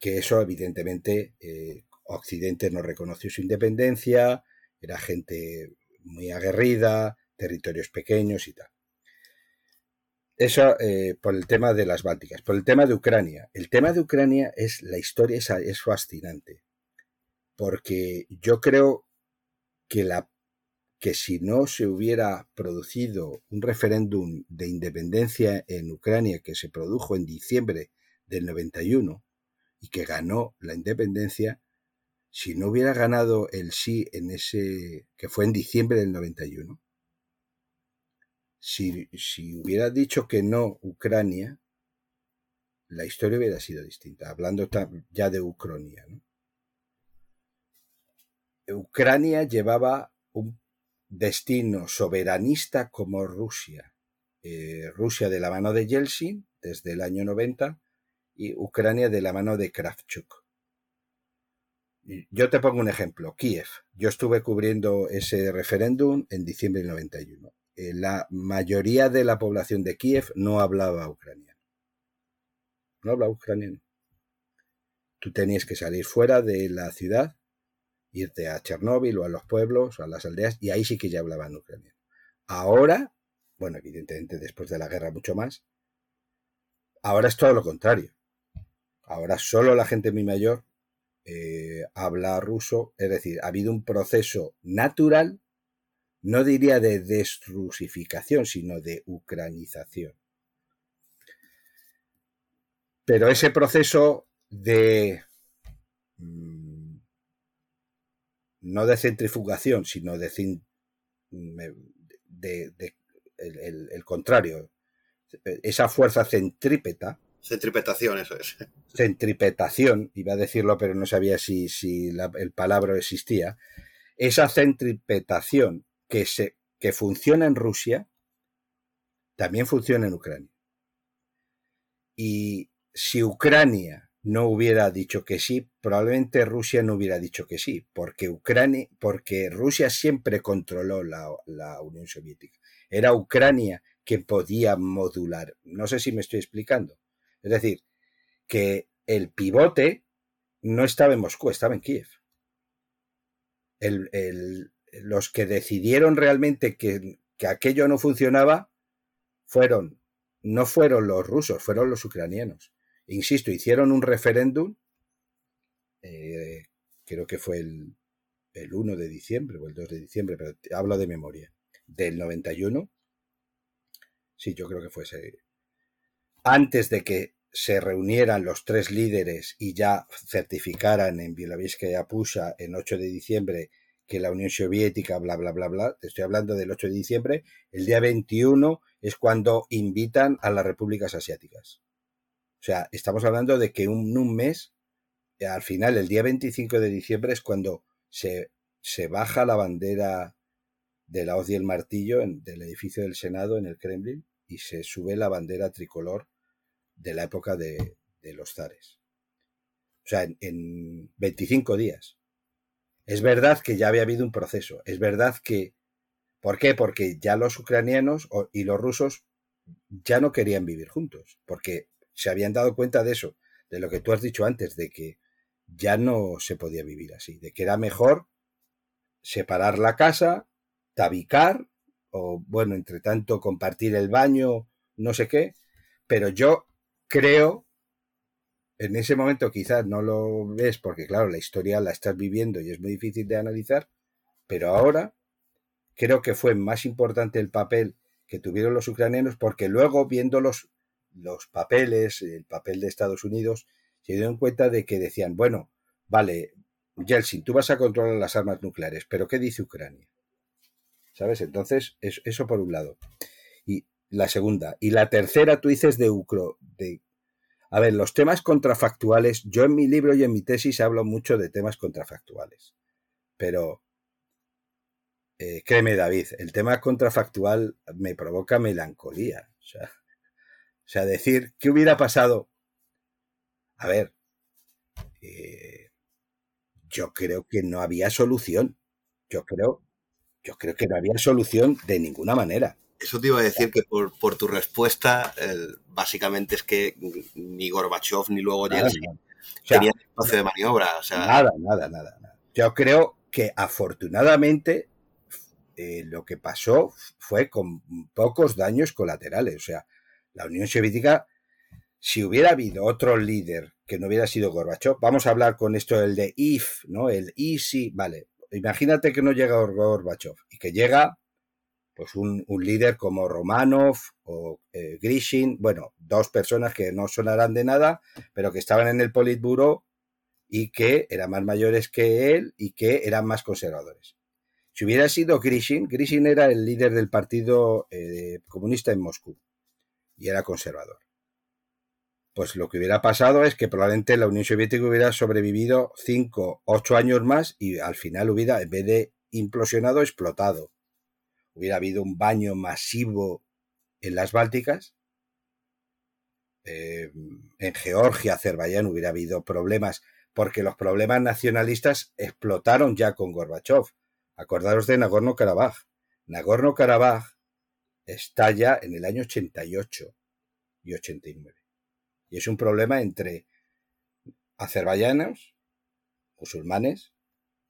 Que eso, evidentemente, eh, Occidente no reconoció su independencia, era gente muy aguerrida, territorios pequeños y tal. Eso eh, por el tema de las Bálticas. Por el tema de Ucrania. El tema de Ucrania es la historia es, es fascinante. Porque yo creo que, la, que si no se hubiera producido un referéndum de independencia en Ucrania que se produjo en diciembre del 91 y que ganó la independencia, si no hubiera ganado el sí en ese, que fue en diciembre del 91, si, hubiera dicho que no Ucrania, la historia hubiera sido distinta, hablando ya de Ucrania. Ucrania llevaba un destino soberanista como Rusia. Eh, Rusia de la mano de Yeltsin desde el año 90 y Ucrania de la mano de Kravchuk. Yo te pongo un ejemplo, Kiev. Yo estuve cubriendo ese referéndum en diciembre del 91. Eh, la mayoría de la población de Kiev no hablaba ucraniano. No hablaba ucraniano. Tú tenías que salir fuera de la ciudad, irte a Chernóbil o a los pueblos a las aldeas, y ahí sí que ya hablaban ucraniano. Ahora, bueno, evidentemente después de la guerra mucho más, ahora es todo lo contrario. Ahora solo la gente muy mayor eh, habla ruso, es decir, ha habido un proceso natural no diría de desrusificación, sino de ucranización. Pero ese proceso de mm, no de centrifugación, sino de, el, contrario, esa fuerza centrípeta. Centripetación, eso es. Centripetación, iba a decirlo, pero no sabía si, si el palabra existía. Esa centripetación que, se, que funciona en Rusia, también funciona en Ucrania. Y si Ucrania no hubiera dicho que sí, probablemente Rusia no hubiera dicho que sí, porque Ucrania, porque Rusia siempre controló la, la Unión Soviética. Era Ucrania que podía modular. No sé si me estoy explicando. Es decir, que el pivote no estaba en Moscú, estaba en Kiev. El, el, los que decidieron realmente que, aquello no funcionaba fueron, no fueron los rusos, fueron los ucranianos. Insisto, hicieron un referéndum, eh, creo que fue el, el 1 de diciembre o el 2 de diciembre, pero hablo de memoria, del 91. Sí, yo creo que fue ese. Antes de que se reunieran los tres líderes y ya certificaran en Bielorrusia Pusha en 8 de diciembre que la Unión Soviética, bla, bla, bla, bla, te estoy hablando del 8 de diciembre, el día 21 es cuando invitan a las repúblicas asiáticas. O sea, estamos hablando de que un, un mes, al final, el día 25 de diciembre es cuando se, se baja la bandera de la hoz y el martillo en, del edificio del Senado en el Kremlin y se sube la bandera tricolor de la época de, de los zares. O sea, en, en 25 días. Es verdad que ya había habido un proceso. Es verdad que. ¿Por qué? Porque ya los ucranianos y los rusos ya no querían vivir juntos. Porque se habían dado cuenta de eso, de lo que tú has dicho antes, de que ya no se podía vivir así, de que era mejor separar la casa, tabicar, o bueno, entre tanto compartir el baño, no sé qué, pero yo creo en ese momento quizás no lo ves porque, claro, la historia la estás viviendo y es muy difícil de analizar, pero ahora creo que fue más importante el papel que tuvieron los ucranianos porque luego viendo los, los papeles, el papel de Estados Unidos, se dieron cuenta de que decían, bueno, vale, Yeltsin, tú vas a controlar las armas nucleares, pero ¿qué dice Ucrania? ¿Sabes? Entonces, eso, por un lado. Y la segunda. Y la tercera, tú dices de, Ucro, de a ver, los temas contrafactuales, yo en mi libro y en mi tesis hablo mucho de temas contrafactuales, pero eh, créeme David, el tema contrafactual me provoca melancolía. O sea, decir, ¿qué hubiera pasado? A ver, eh, yo creo que no había solución. Yo creo, yo creo que no había solución de ninguna manera. Eso te iba a decir que por, tu respuesta, básicamente es que ni Gorbachev ni luego Yeltsin tenían espacio de maniobra. nada, nada, nada, nada. Yo creo que afortunadamente eh, lo que pasó fue con pocos daños colaterales. O sea, la Unión Soviética, si hubiera habido otro líder que no hubiera sido Gorbachev, vamos a hablar con esto el de if, ¿no? El easy, vale. Imagínate que no llega Gorbachev y que llega pues un, líder como Romanov o eh, Grishin, bueno, dos personas que no sonarán de nada, pero que estaban en el Politburo y que eran más mayores que él y que eran más conservadores. Si hubiera sido Grishin, Grishin era el líder del Partido eh, Comunista en Moscú y era conservador. Pues lo que hubiera pasado es que probablemente la Unión Soviética hubiera sobrevivido cinco, ocho años más y al final hubiera, en vez de implosionado, explotado. Hubiera habido un baño masivo en las Bálticas. Eh, en Georgia, Azerbaiyán hubiera habido problemas porque los problemas nacionalistas explotaron ya con Gorbachev. Acordaros de Nagorno-Karabaj. Nagorno-Karabaj estalla en el año 88 y 89. Y es un problema entre azerbaiyanos, musulmanes,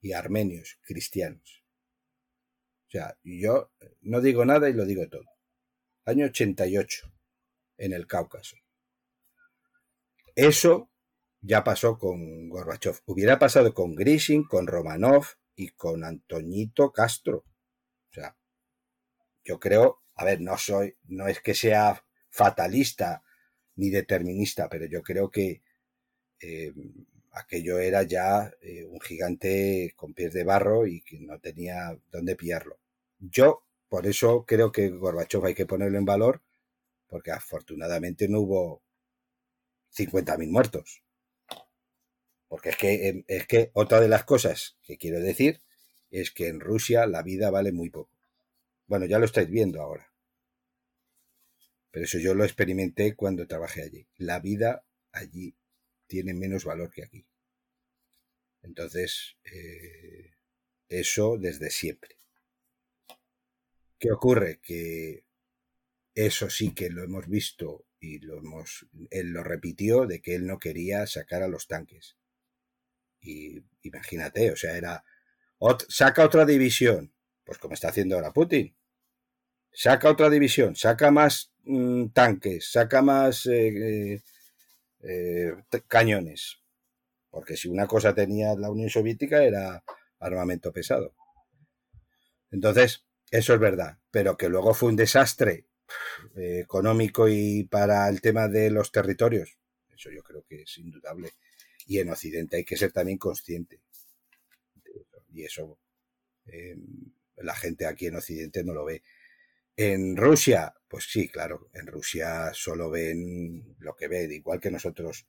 y armenios, cristianos. Sea, yo no digo nada y lo digo todo. Año 88, en el Cáucaso. Eso ya pasó con Gorbachev. Hubiera pasado con Grishin, con Romanov y con Antoñito Castro. O sea, yo creo, a ver, no soy, no es que sea fatalista ni determinista, pero yo creo que eh, aquello era ya eh, un gigante con pies de barro y que no tenía dónde pillarlo. Yo, por eso creo que Gorbachev hay que ponerlo en valor, porque afortunadamente no hubo 50.000 muertos. Porque es que, em, es que otra de las cosas que quiero decir es que en Rusia la vida vale muy poco. Bueno, ya lo estáis viendo ahora. Pero eso yo lo experimenté cuando trabajé allí. La vida allí tiene menos valor que aquí. Entonces, eh, eso desde siempre. ¿Qué ocurre? Que eso sí que lo hemos visto y lo hemos, él lo repitió de que él no quería sacar a los tanques. Y imagínate, o sea, era, saca otra división, pues como está haciendo ahora Putin. Saca otra división, saca más mm, tanques, saca más eh, eh, eh, cañones. Porque si una cosa tenía la Unión Soviética era armamento pesado. Entonces, eso es verdad, pero que luego fue un desastre económico y para el tema de los territorios, eso yo creo que es indudable. Y en Occidente hay que ser también consciente. Y eso em, la gente aquí en Occidente no lo ve. En Rusia, pues sí, claro, en Rusia solo ven lo que ven, igual que nosotros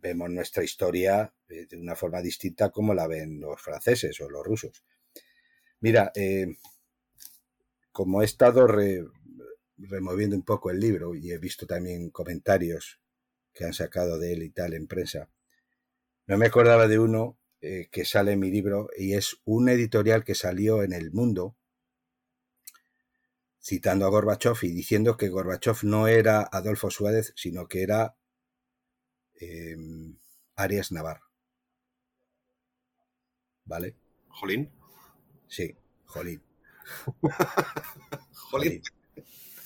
vemos nuestra historia de una forma distinta como la ven los franceses o los rusos. Mira, em, como he estado removiendo un poco el libro y he visto también comentarios que han sacado de él y tal en prensa. No me acordaba de uno eh, que sale en mi libro y es un editorial que salió en El Mundo citando a Gorbachev y diciendo que Gorbachev no era Adolfo Suárez, sino que era em, Arias Navarro. ¿Vale? ¿Jolín? Sí, Jolín. [laughs] Jolín.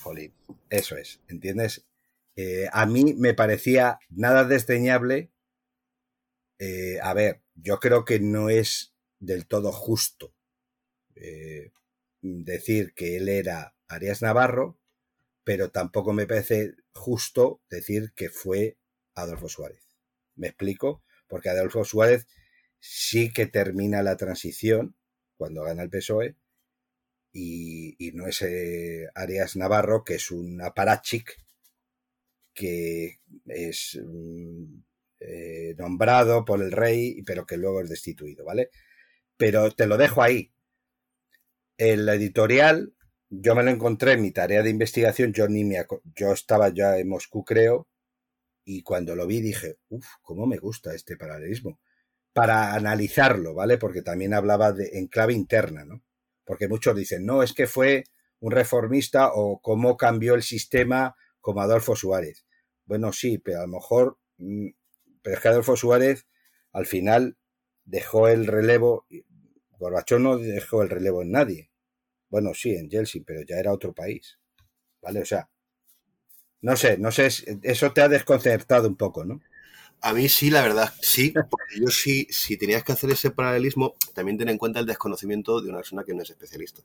Jolín. Eso es, ¿entiendes? Eh, a mí me parecía nada desdeñable. Eh, a ver, yo creo que no es del todo justo eh, decir que él era Arias Navarro, pero tampoco me parece justo decir que fue Adolfo Suárez. ¿Me explico? Porque Adolfo Suárez sí que termina la transición cuando gana el PSOE y, no es Arias Navarro, que es un aparachic que es mm, eh, nombrado por el rey, pero que luego es destituido, ¿vale? Pero te lo dejo ahí. El editorial, yo me lo encontré en mi tarea de investigación, yo ni me yo estaba ya en Moscú, creo, y cuando lo vi dije, uff, cómo me gusta este paralelismo. Para analizarlo, ¿vale? Porque también hablaba de en clave interna, ¿no? Porque muchos dicen, no, es que fue un reformista o cómo cambió el sistema como Adolfo Suárez. Bueno, sí, pero a lo mejor, mm, pero es que Adolfo Suárez al final dejó el relevo, Gorbachov no dejó el relevo en nadie. Bueno, sí, en Yeltsin, pero ya era otro país. ¿Vale? O sea, no sé, no sé, eso te ha desconcertado un poco, ¿no? A mí sí, la verdad, sí, porque yo sí, si tenías que hacer ese paralelismo, también ten en cuenta el desconocimiento de una persona que no es especialista.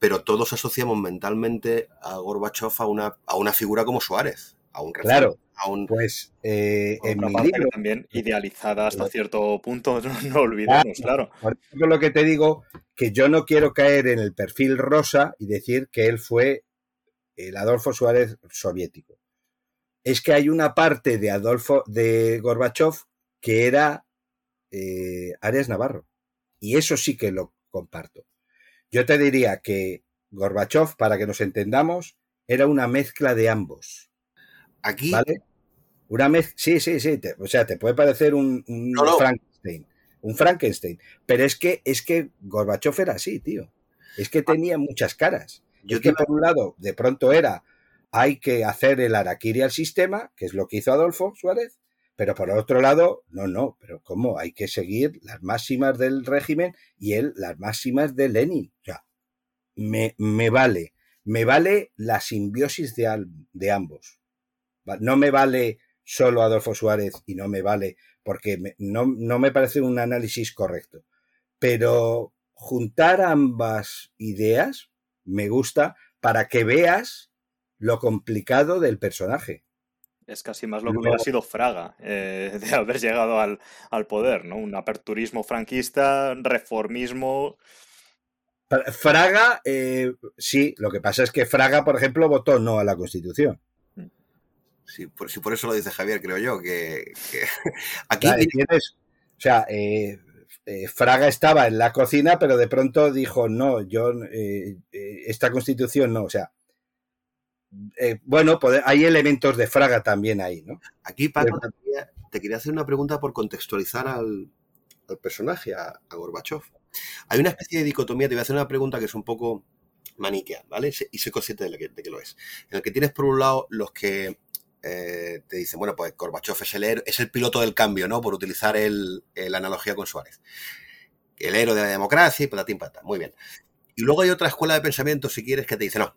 Pero todos asociamos mentalmente a Gorbachev a una, a una figura como Suárez, a un Claro, a un, pues eh, en mi libro... También idealizada hasta cierto punto, [laughs] no, olvidemos, claro. Por eso lo que te digo, que yo no quiero caer en el perfil rosa y decir que él fue el Adolfo Suárez soviético. Es que hay una parte de Adolfo, de Gorbachev, que era eh, Arias Navarro. Y eso sí que lo comparto. Yo te diría que Gorbachev, para que nos entendamos, era una mezcla de ambos. Aquí. ¿Vale? Una mezcla. Sí, sí, sí. o sea, te puede parecer un, Frankenstein. Un Frankenstein. Pero es que, es que Gorbachev era así, tío. Es que tenía muchas caras. Yo que por un lado, de pronto era hay que hacer el araquiri al sistema, que es lo que hizo Adolfo Suárez, pero por otro lado, no, no, pero ¿cómo? Hay que seguir las máximas del régimen y él las máximas de Lenin. O sea, me, me vale, me vale la simbiosis de, de ambos. No me vale solo Adolfo Suárez y no me vale porque no, no me parece un análisis correcto. Pero juntar ambas ideas me gusta para que veas lo complicado del personaje. Es casi más lo que hubiera sido Fraga, eh, de haber llegado al, poder, ¿no? Un aperturismo franquista, reformismo. Fraga, eh, sí, lo que pasa es que Fraga, por ejemplo, votó no a la Constitución. Sí, por, por eso lo dice Javier, creo yo, que, [laughs] aquí... tienes, o sea, eh, eh, Fraga estaba en la cocina, pero de pronto dijo, no, yo, eh, eh, esta constitución no, o sea, bueno, hay elementos de Fraga también ahí, ¿no? Aquí, Paco, te quería hacer una pregunta por contextualizar al, personaje, a, a, Gorbachev. Hay una especie de dicotomía, te voy a hacer una pregunta que es un poco maniquea, ¿vale? Y soy consciente de, que, de que lo es. En el que tienes por un lado los que eh, te dicen, bueno, pues Gorbachev es el, es el piloto del cambio, ¿no? Por utilizar el, la analogía con Suárez. El héroe de la democracia y patatín patata. Muy bien. Y luego hay otra escuela de pensamiento, si quieres, que te dice, no.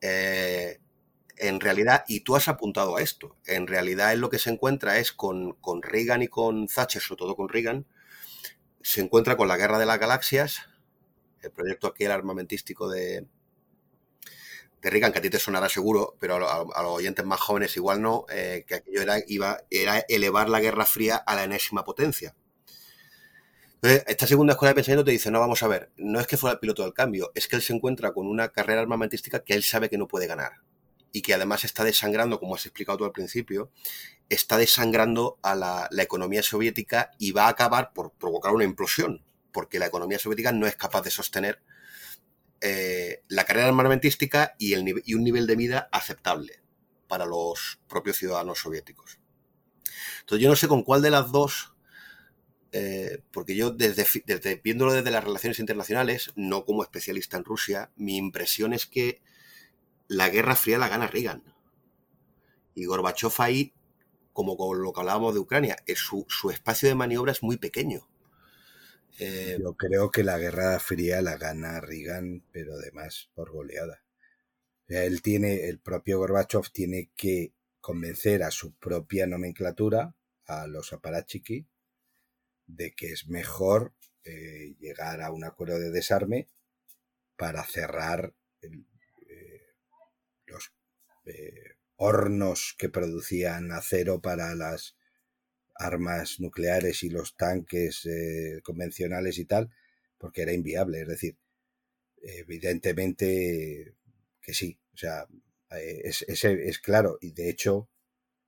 Eh, en realidad, y tú has apuntado a esto, en realidad es lo que se encuentra es con, con Reagan y con Thatcher, sobre todo con Reagan, se encuentra con la guerra de las galaxias, el proyecto aquel armamentístico de, de Reagan, que a ti te sonará seguro, pero a, los oyentes más jóvenes igual no, eh, que aquello era, iba, era elevar la Guerra Fría a la enésima potencia. Entonces, esta segunda escuela de pensamiento te dice, no, vamos a ver, no es que fuera el piloto del cambio, es que él se encuentra con una carrera armamentística que él sabe que no puede ganar y que además está desangrando, como has explicado tú al principio, está desangrando a la, economía soviética y va a acabar por provocar una implosión, porque la economía soviética no es capaz de sostener eh, la carrera armamentística y, el, y un nivel de vida aceptable para los propios ciudadanos soviéticos. Entonces yo no sé con cuál de las dos, eh, porque yo desde, viéndolo desde las relaciones internacionales, no como especialista en Rusia, mi impresión es que la Guerra Fría la gana Reagan. Y Gorbachev ahí, como con lo que hablábamos de Ucrania, es su, su espacio de maniobra es muy pequeño. Eh, Yo creo que la Guerra Fría la gana Reagan, pero además por goleada. Él tiene, el propio Gorbachev tiene que convencer a su propia nomenclatura, a los aparachiki, de que es mejor eh, llegar a un acuerdo de desarme para cerrar eh, los hornos que producían acero para las armas nucleares y los tanques eh, convencionales y tal, porque era inviable. Es decir, evidentemente que sí. O sea, eh, es, es, claro. Y de hecho,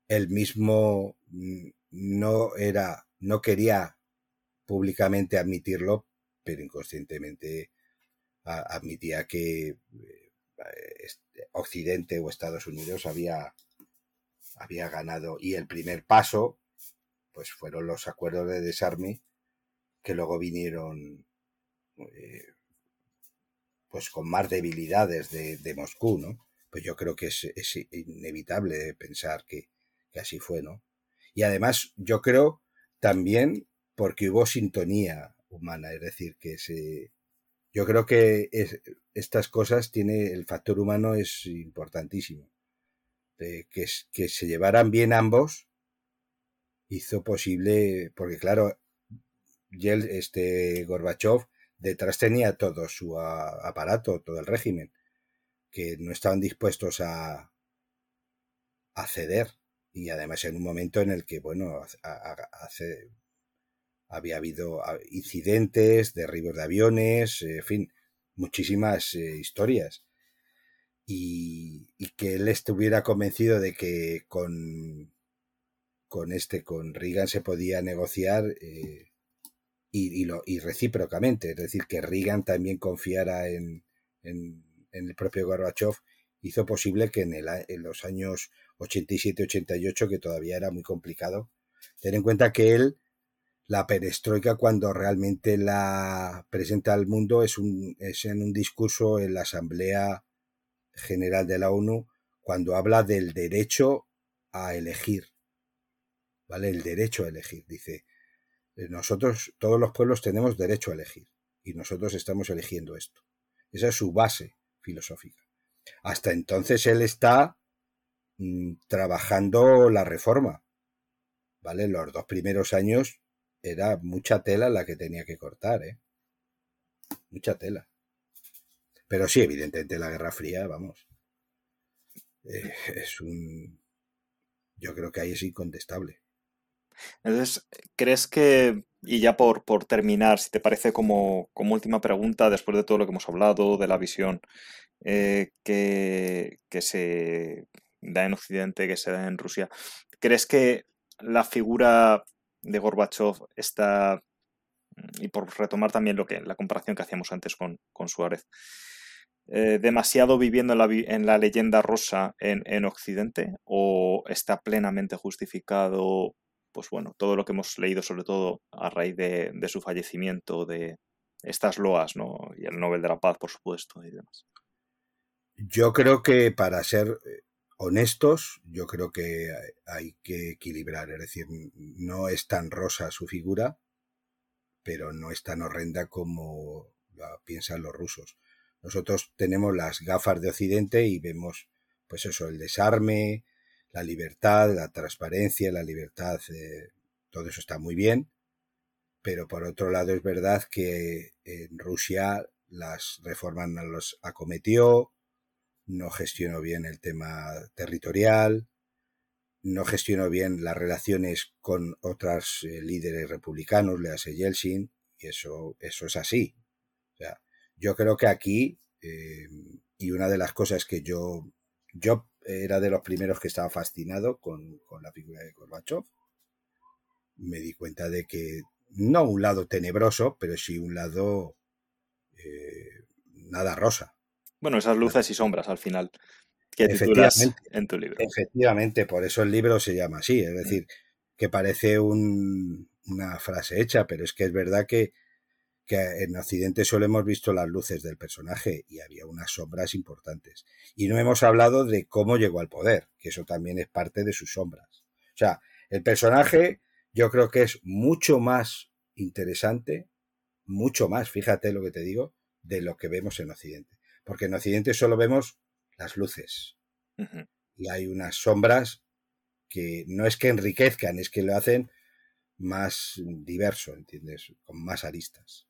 él mismo mm, no era, no quería públicamente admitirlo, pero inconscientemente admitía que eh, Occidente o Estados Unidos había, había ganado y el primer paso pues fueron los acuerdos de desarme que luego vinieron eh, pues con más debilidades de, Moscú, ¿no? Pues yo creo que es, inevitable pensar que, que, así fue, ¿no? Y además yo creo también porque hubo sintonía humana, es decir, que se... Yo creo que estas cosas tiene, el factor humano es importantísimo. que, que se llevaran bien ambos hizo posible, porque claro, este Gorbachev detrás tenía todo su aparato, todo el régimen, que no estaban dispuestos a, a ceder. Y además en un momento en el que, bueno, hace, había habido incidentes, derribos de aviones, en fin, muchísimas eh, historias. Y, y, que él estuviera convencido de que con, con este, con Reagan se podía negociar eh, y, lo, y recíprocamente, es decir, que Reagan también confiara en, en, el propio Gorbachev, hizo posible que en, el, en los años 87-88, que todavía era muy complicado, ten en cuenta que él, la perestroika, cuando realmente la presenta al mundo, es, un, es en un discurso en la Asamblea General de la ONU, cuando habla del derecho a elegir, ¿vale? El derecho a elegir, dice, eh, nosotros, todos los pueblos tenemos derecho a elegir y nosotros estamos eligiendo esto. Esa es su base filosófica. Hasta entonces él está mm, trabajando la reforma. ¿Vale? Los dos primeros años era mucha tela la que tenía que cortar, ¿eh? Mucha tela. Pero sí, evidentemente la Guerra Fría, vamos. Eh, es un. Yo creo que ahí es incontestable. Entonces, ¿crees que, y ya por, por terminar, si te parece como, como, última pregunta, después de todo lo que hemos hablado, de la visión eh, que, que se da en Occidente, que se da en Rusia, ¿crees que la figura de Gorbachev está, y por retomar también lo que, la comparación que hacíamos antes con, con Suárez, eh, demasiado viviendo en la, en la leyenda rosa en, en, Occidente o está plenamente justificado pues bueno, todo lo que hemos leído, sobre todo a raíz de, su fallecimiento, de estas loas, ¿no? Y el Nobel de la Paz, por supuesto, y demás. Yo creo que para ser eh, honestos, yo creo que hay que equilibrar, es decir, no es tan rosa su figura, pero no es tan horrenda como la piensan los rusos. Nosotros tenemos las gafas de Occidente y vemos, pues eso, el desarme, la libertad, la transparencia, la libertad, eh, todo eso está muy bien, pero por otro lado es verdad que en Rusia las reformas no los acometió, no gestionó bien el tema territorial, no gestionó bien las relaciones con otros eh, líderes republicanos, le hace Yeltsin, y eso, eso es así. O sea, yo creo que aquí, eh, y una de las cosas que yo, yo era de los primeros que estaba fascinado con, la figura de Gorbachev. Me di cuenta de que no un lado tenebroso, pero sí un lado eh, nada rosa. Bueno, esas luces y sombras al final que titulas en tu libro. Efectivamente, por eso el libro se llama así, es mm. decir, que parece una frase hecha, pero es que es verdad que que en Occidente solo hemos visto las luces del personaje y había unas sombras importantes. Y no hemos hablado de cómo llegó al poder, que eso también es parte de sus sombras. O sea, el personaje yo creo que es mucho más interesante, mucho más, fíjate lo que te digo, de lo que vemos en Occidente. Porque en Occidente solo vemos las luces. Y hay unas sombras que no es que enriquezcan, es que lo hacen más diverso, ¿entiendes? Con más aristas.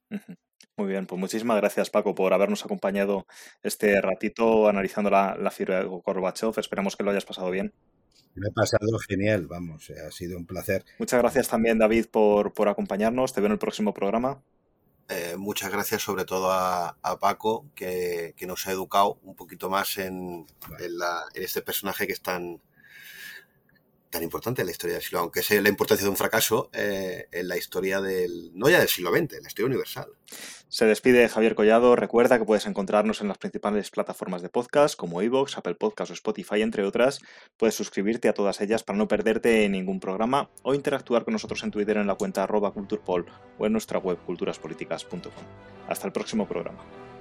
Muy bien, pues muchísimas gracias Paco por habernos acompañado este ratito analizando la, la figura de Gorbachev. Esperamos que lo hayas pasado bien. Me he pasado genial, vamos, ha sido un placer. Muchas gracias también David por, por acompañarnos. Te veo en el próximo programa. Eh, muchas gracias sobre todo a, Paco que, nos ha educado un poquito más en, en, este personaje que es tan, tan importante en la historia del siglo, aunque sea la importancia de un fracaso eh, en la historia del, no ya del siglo XX, en la historia universal. Se despide Javier Collado. Recuerda que puedes encontrarnos en las principales plataformas de podcast como iVoox, Apple Podcasts o Spotify, entre otras. Puedes suscribirte a todas ellas para no perderte ningún programa o interactuar con nosotros en Twitter en la cuenta arroba culturpol o en nuestra web culturaspoliticas.com. Hasta el próximo programa.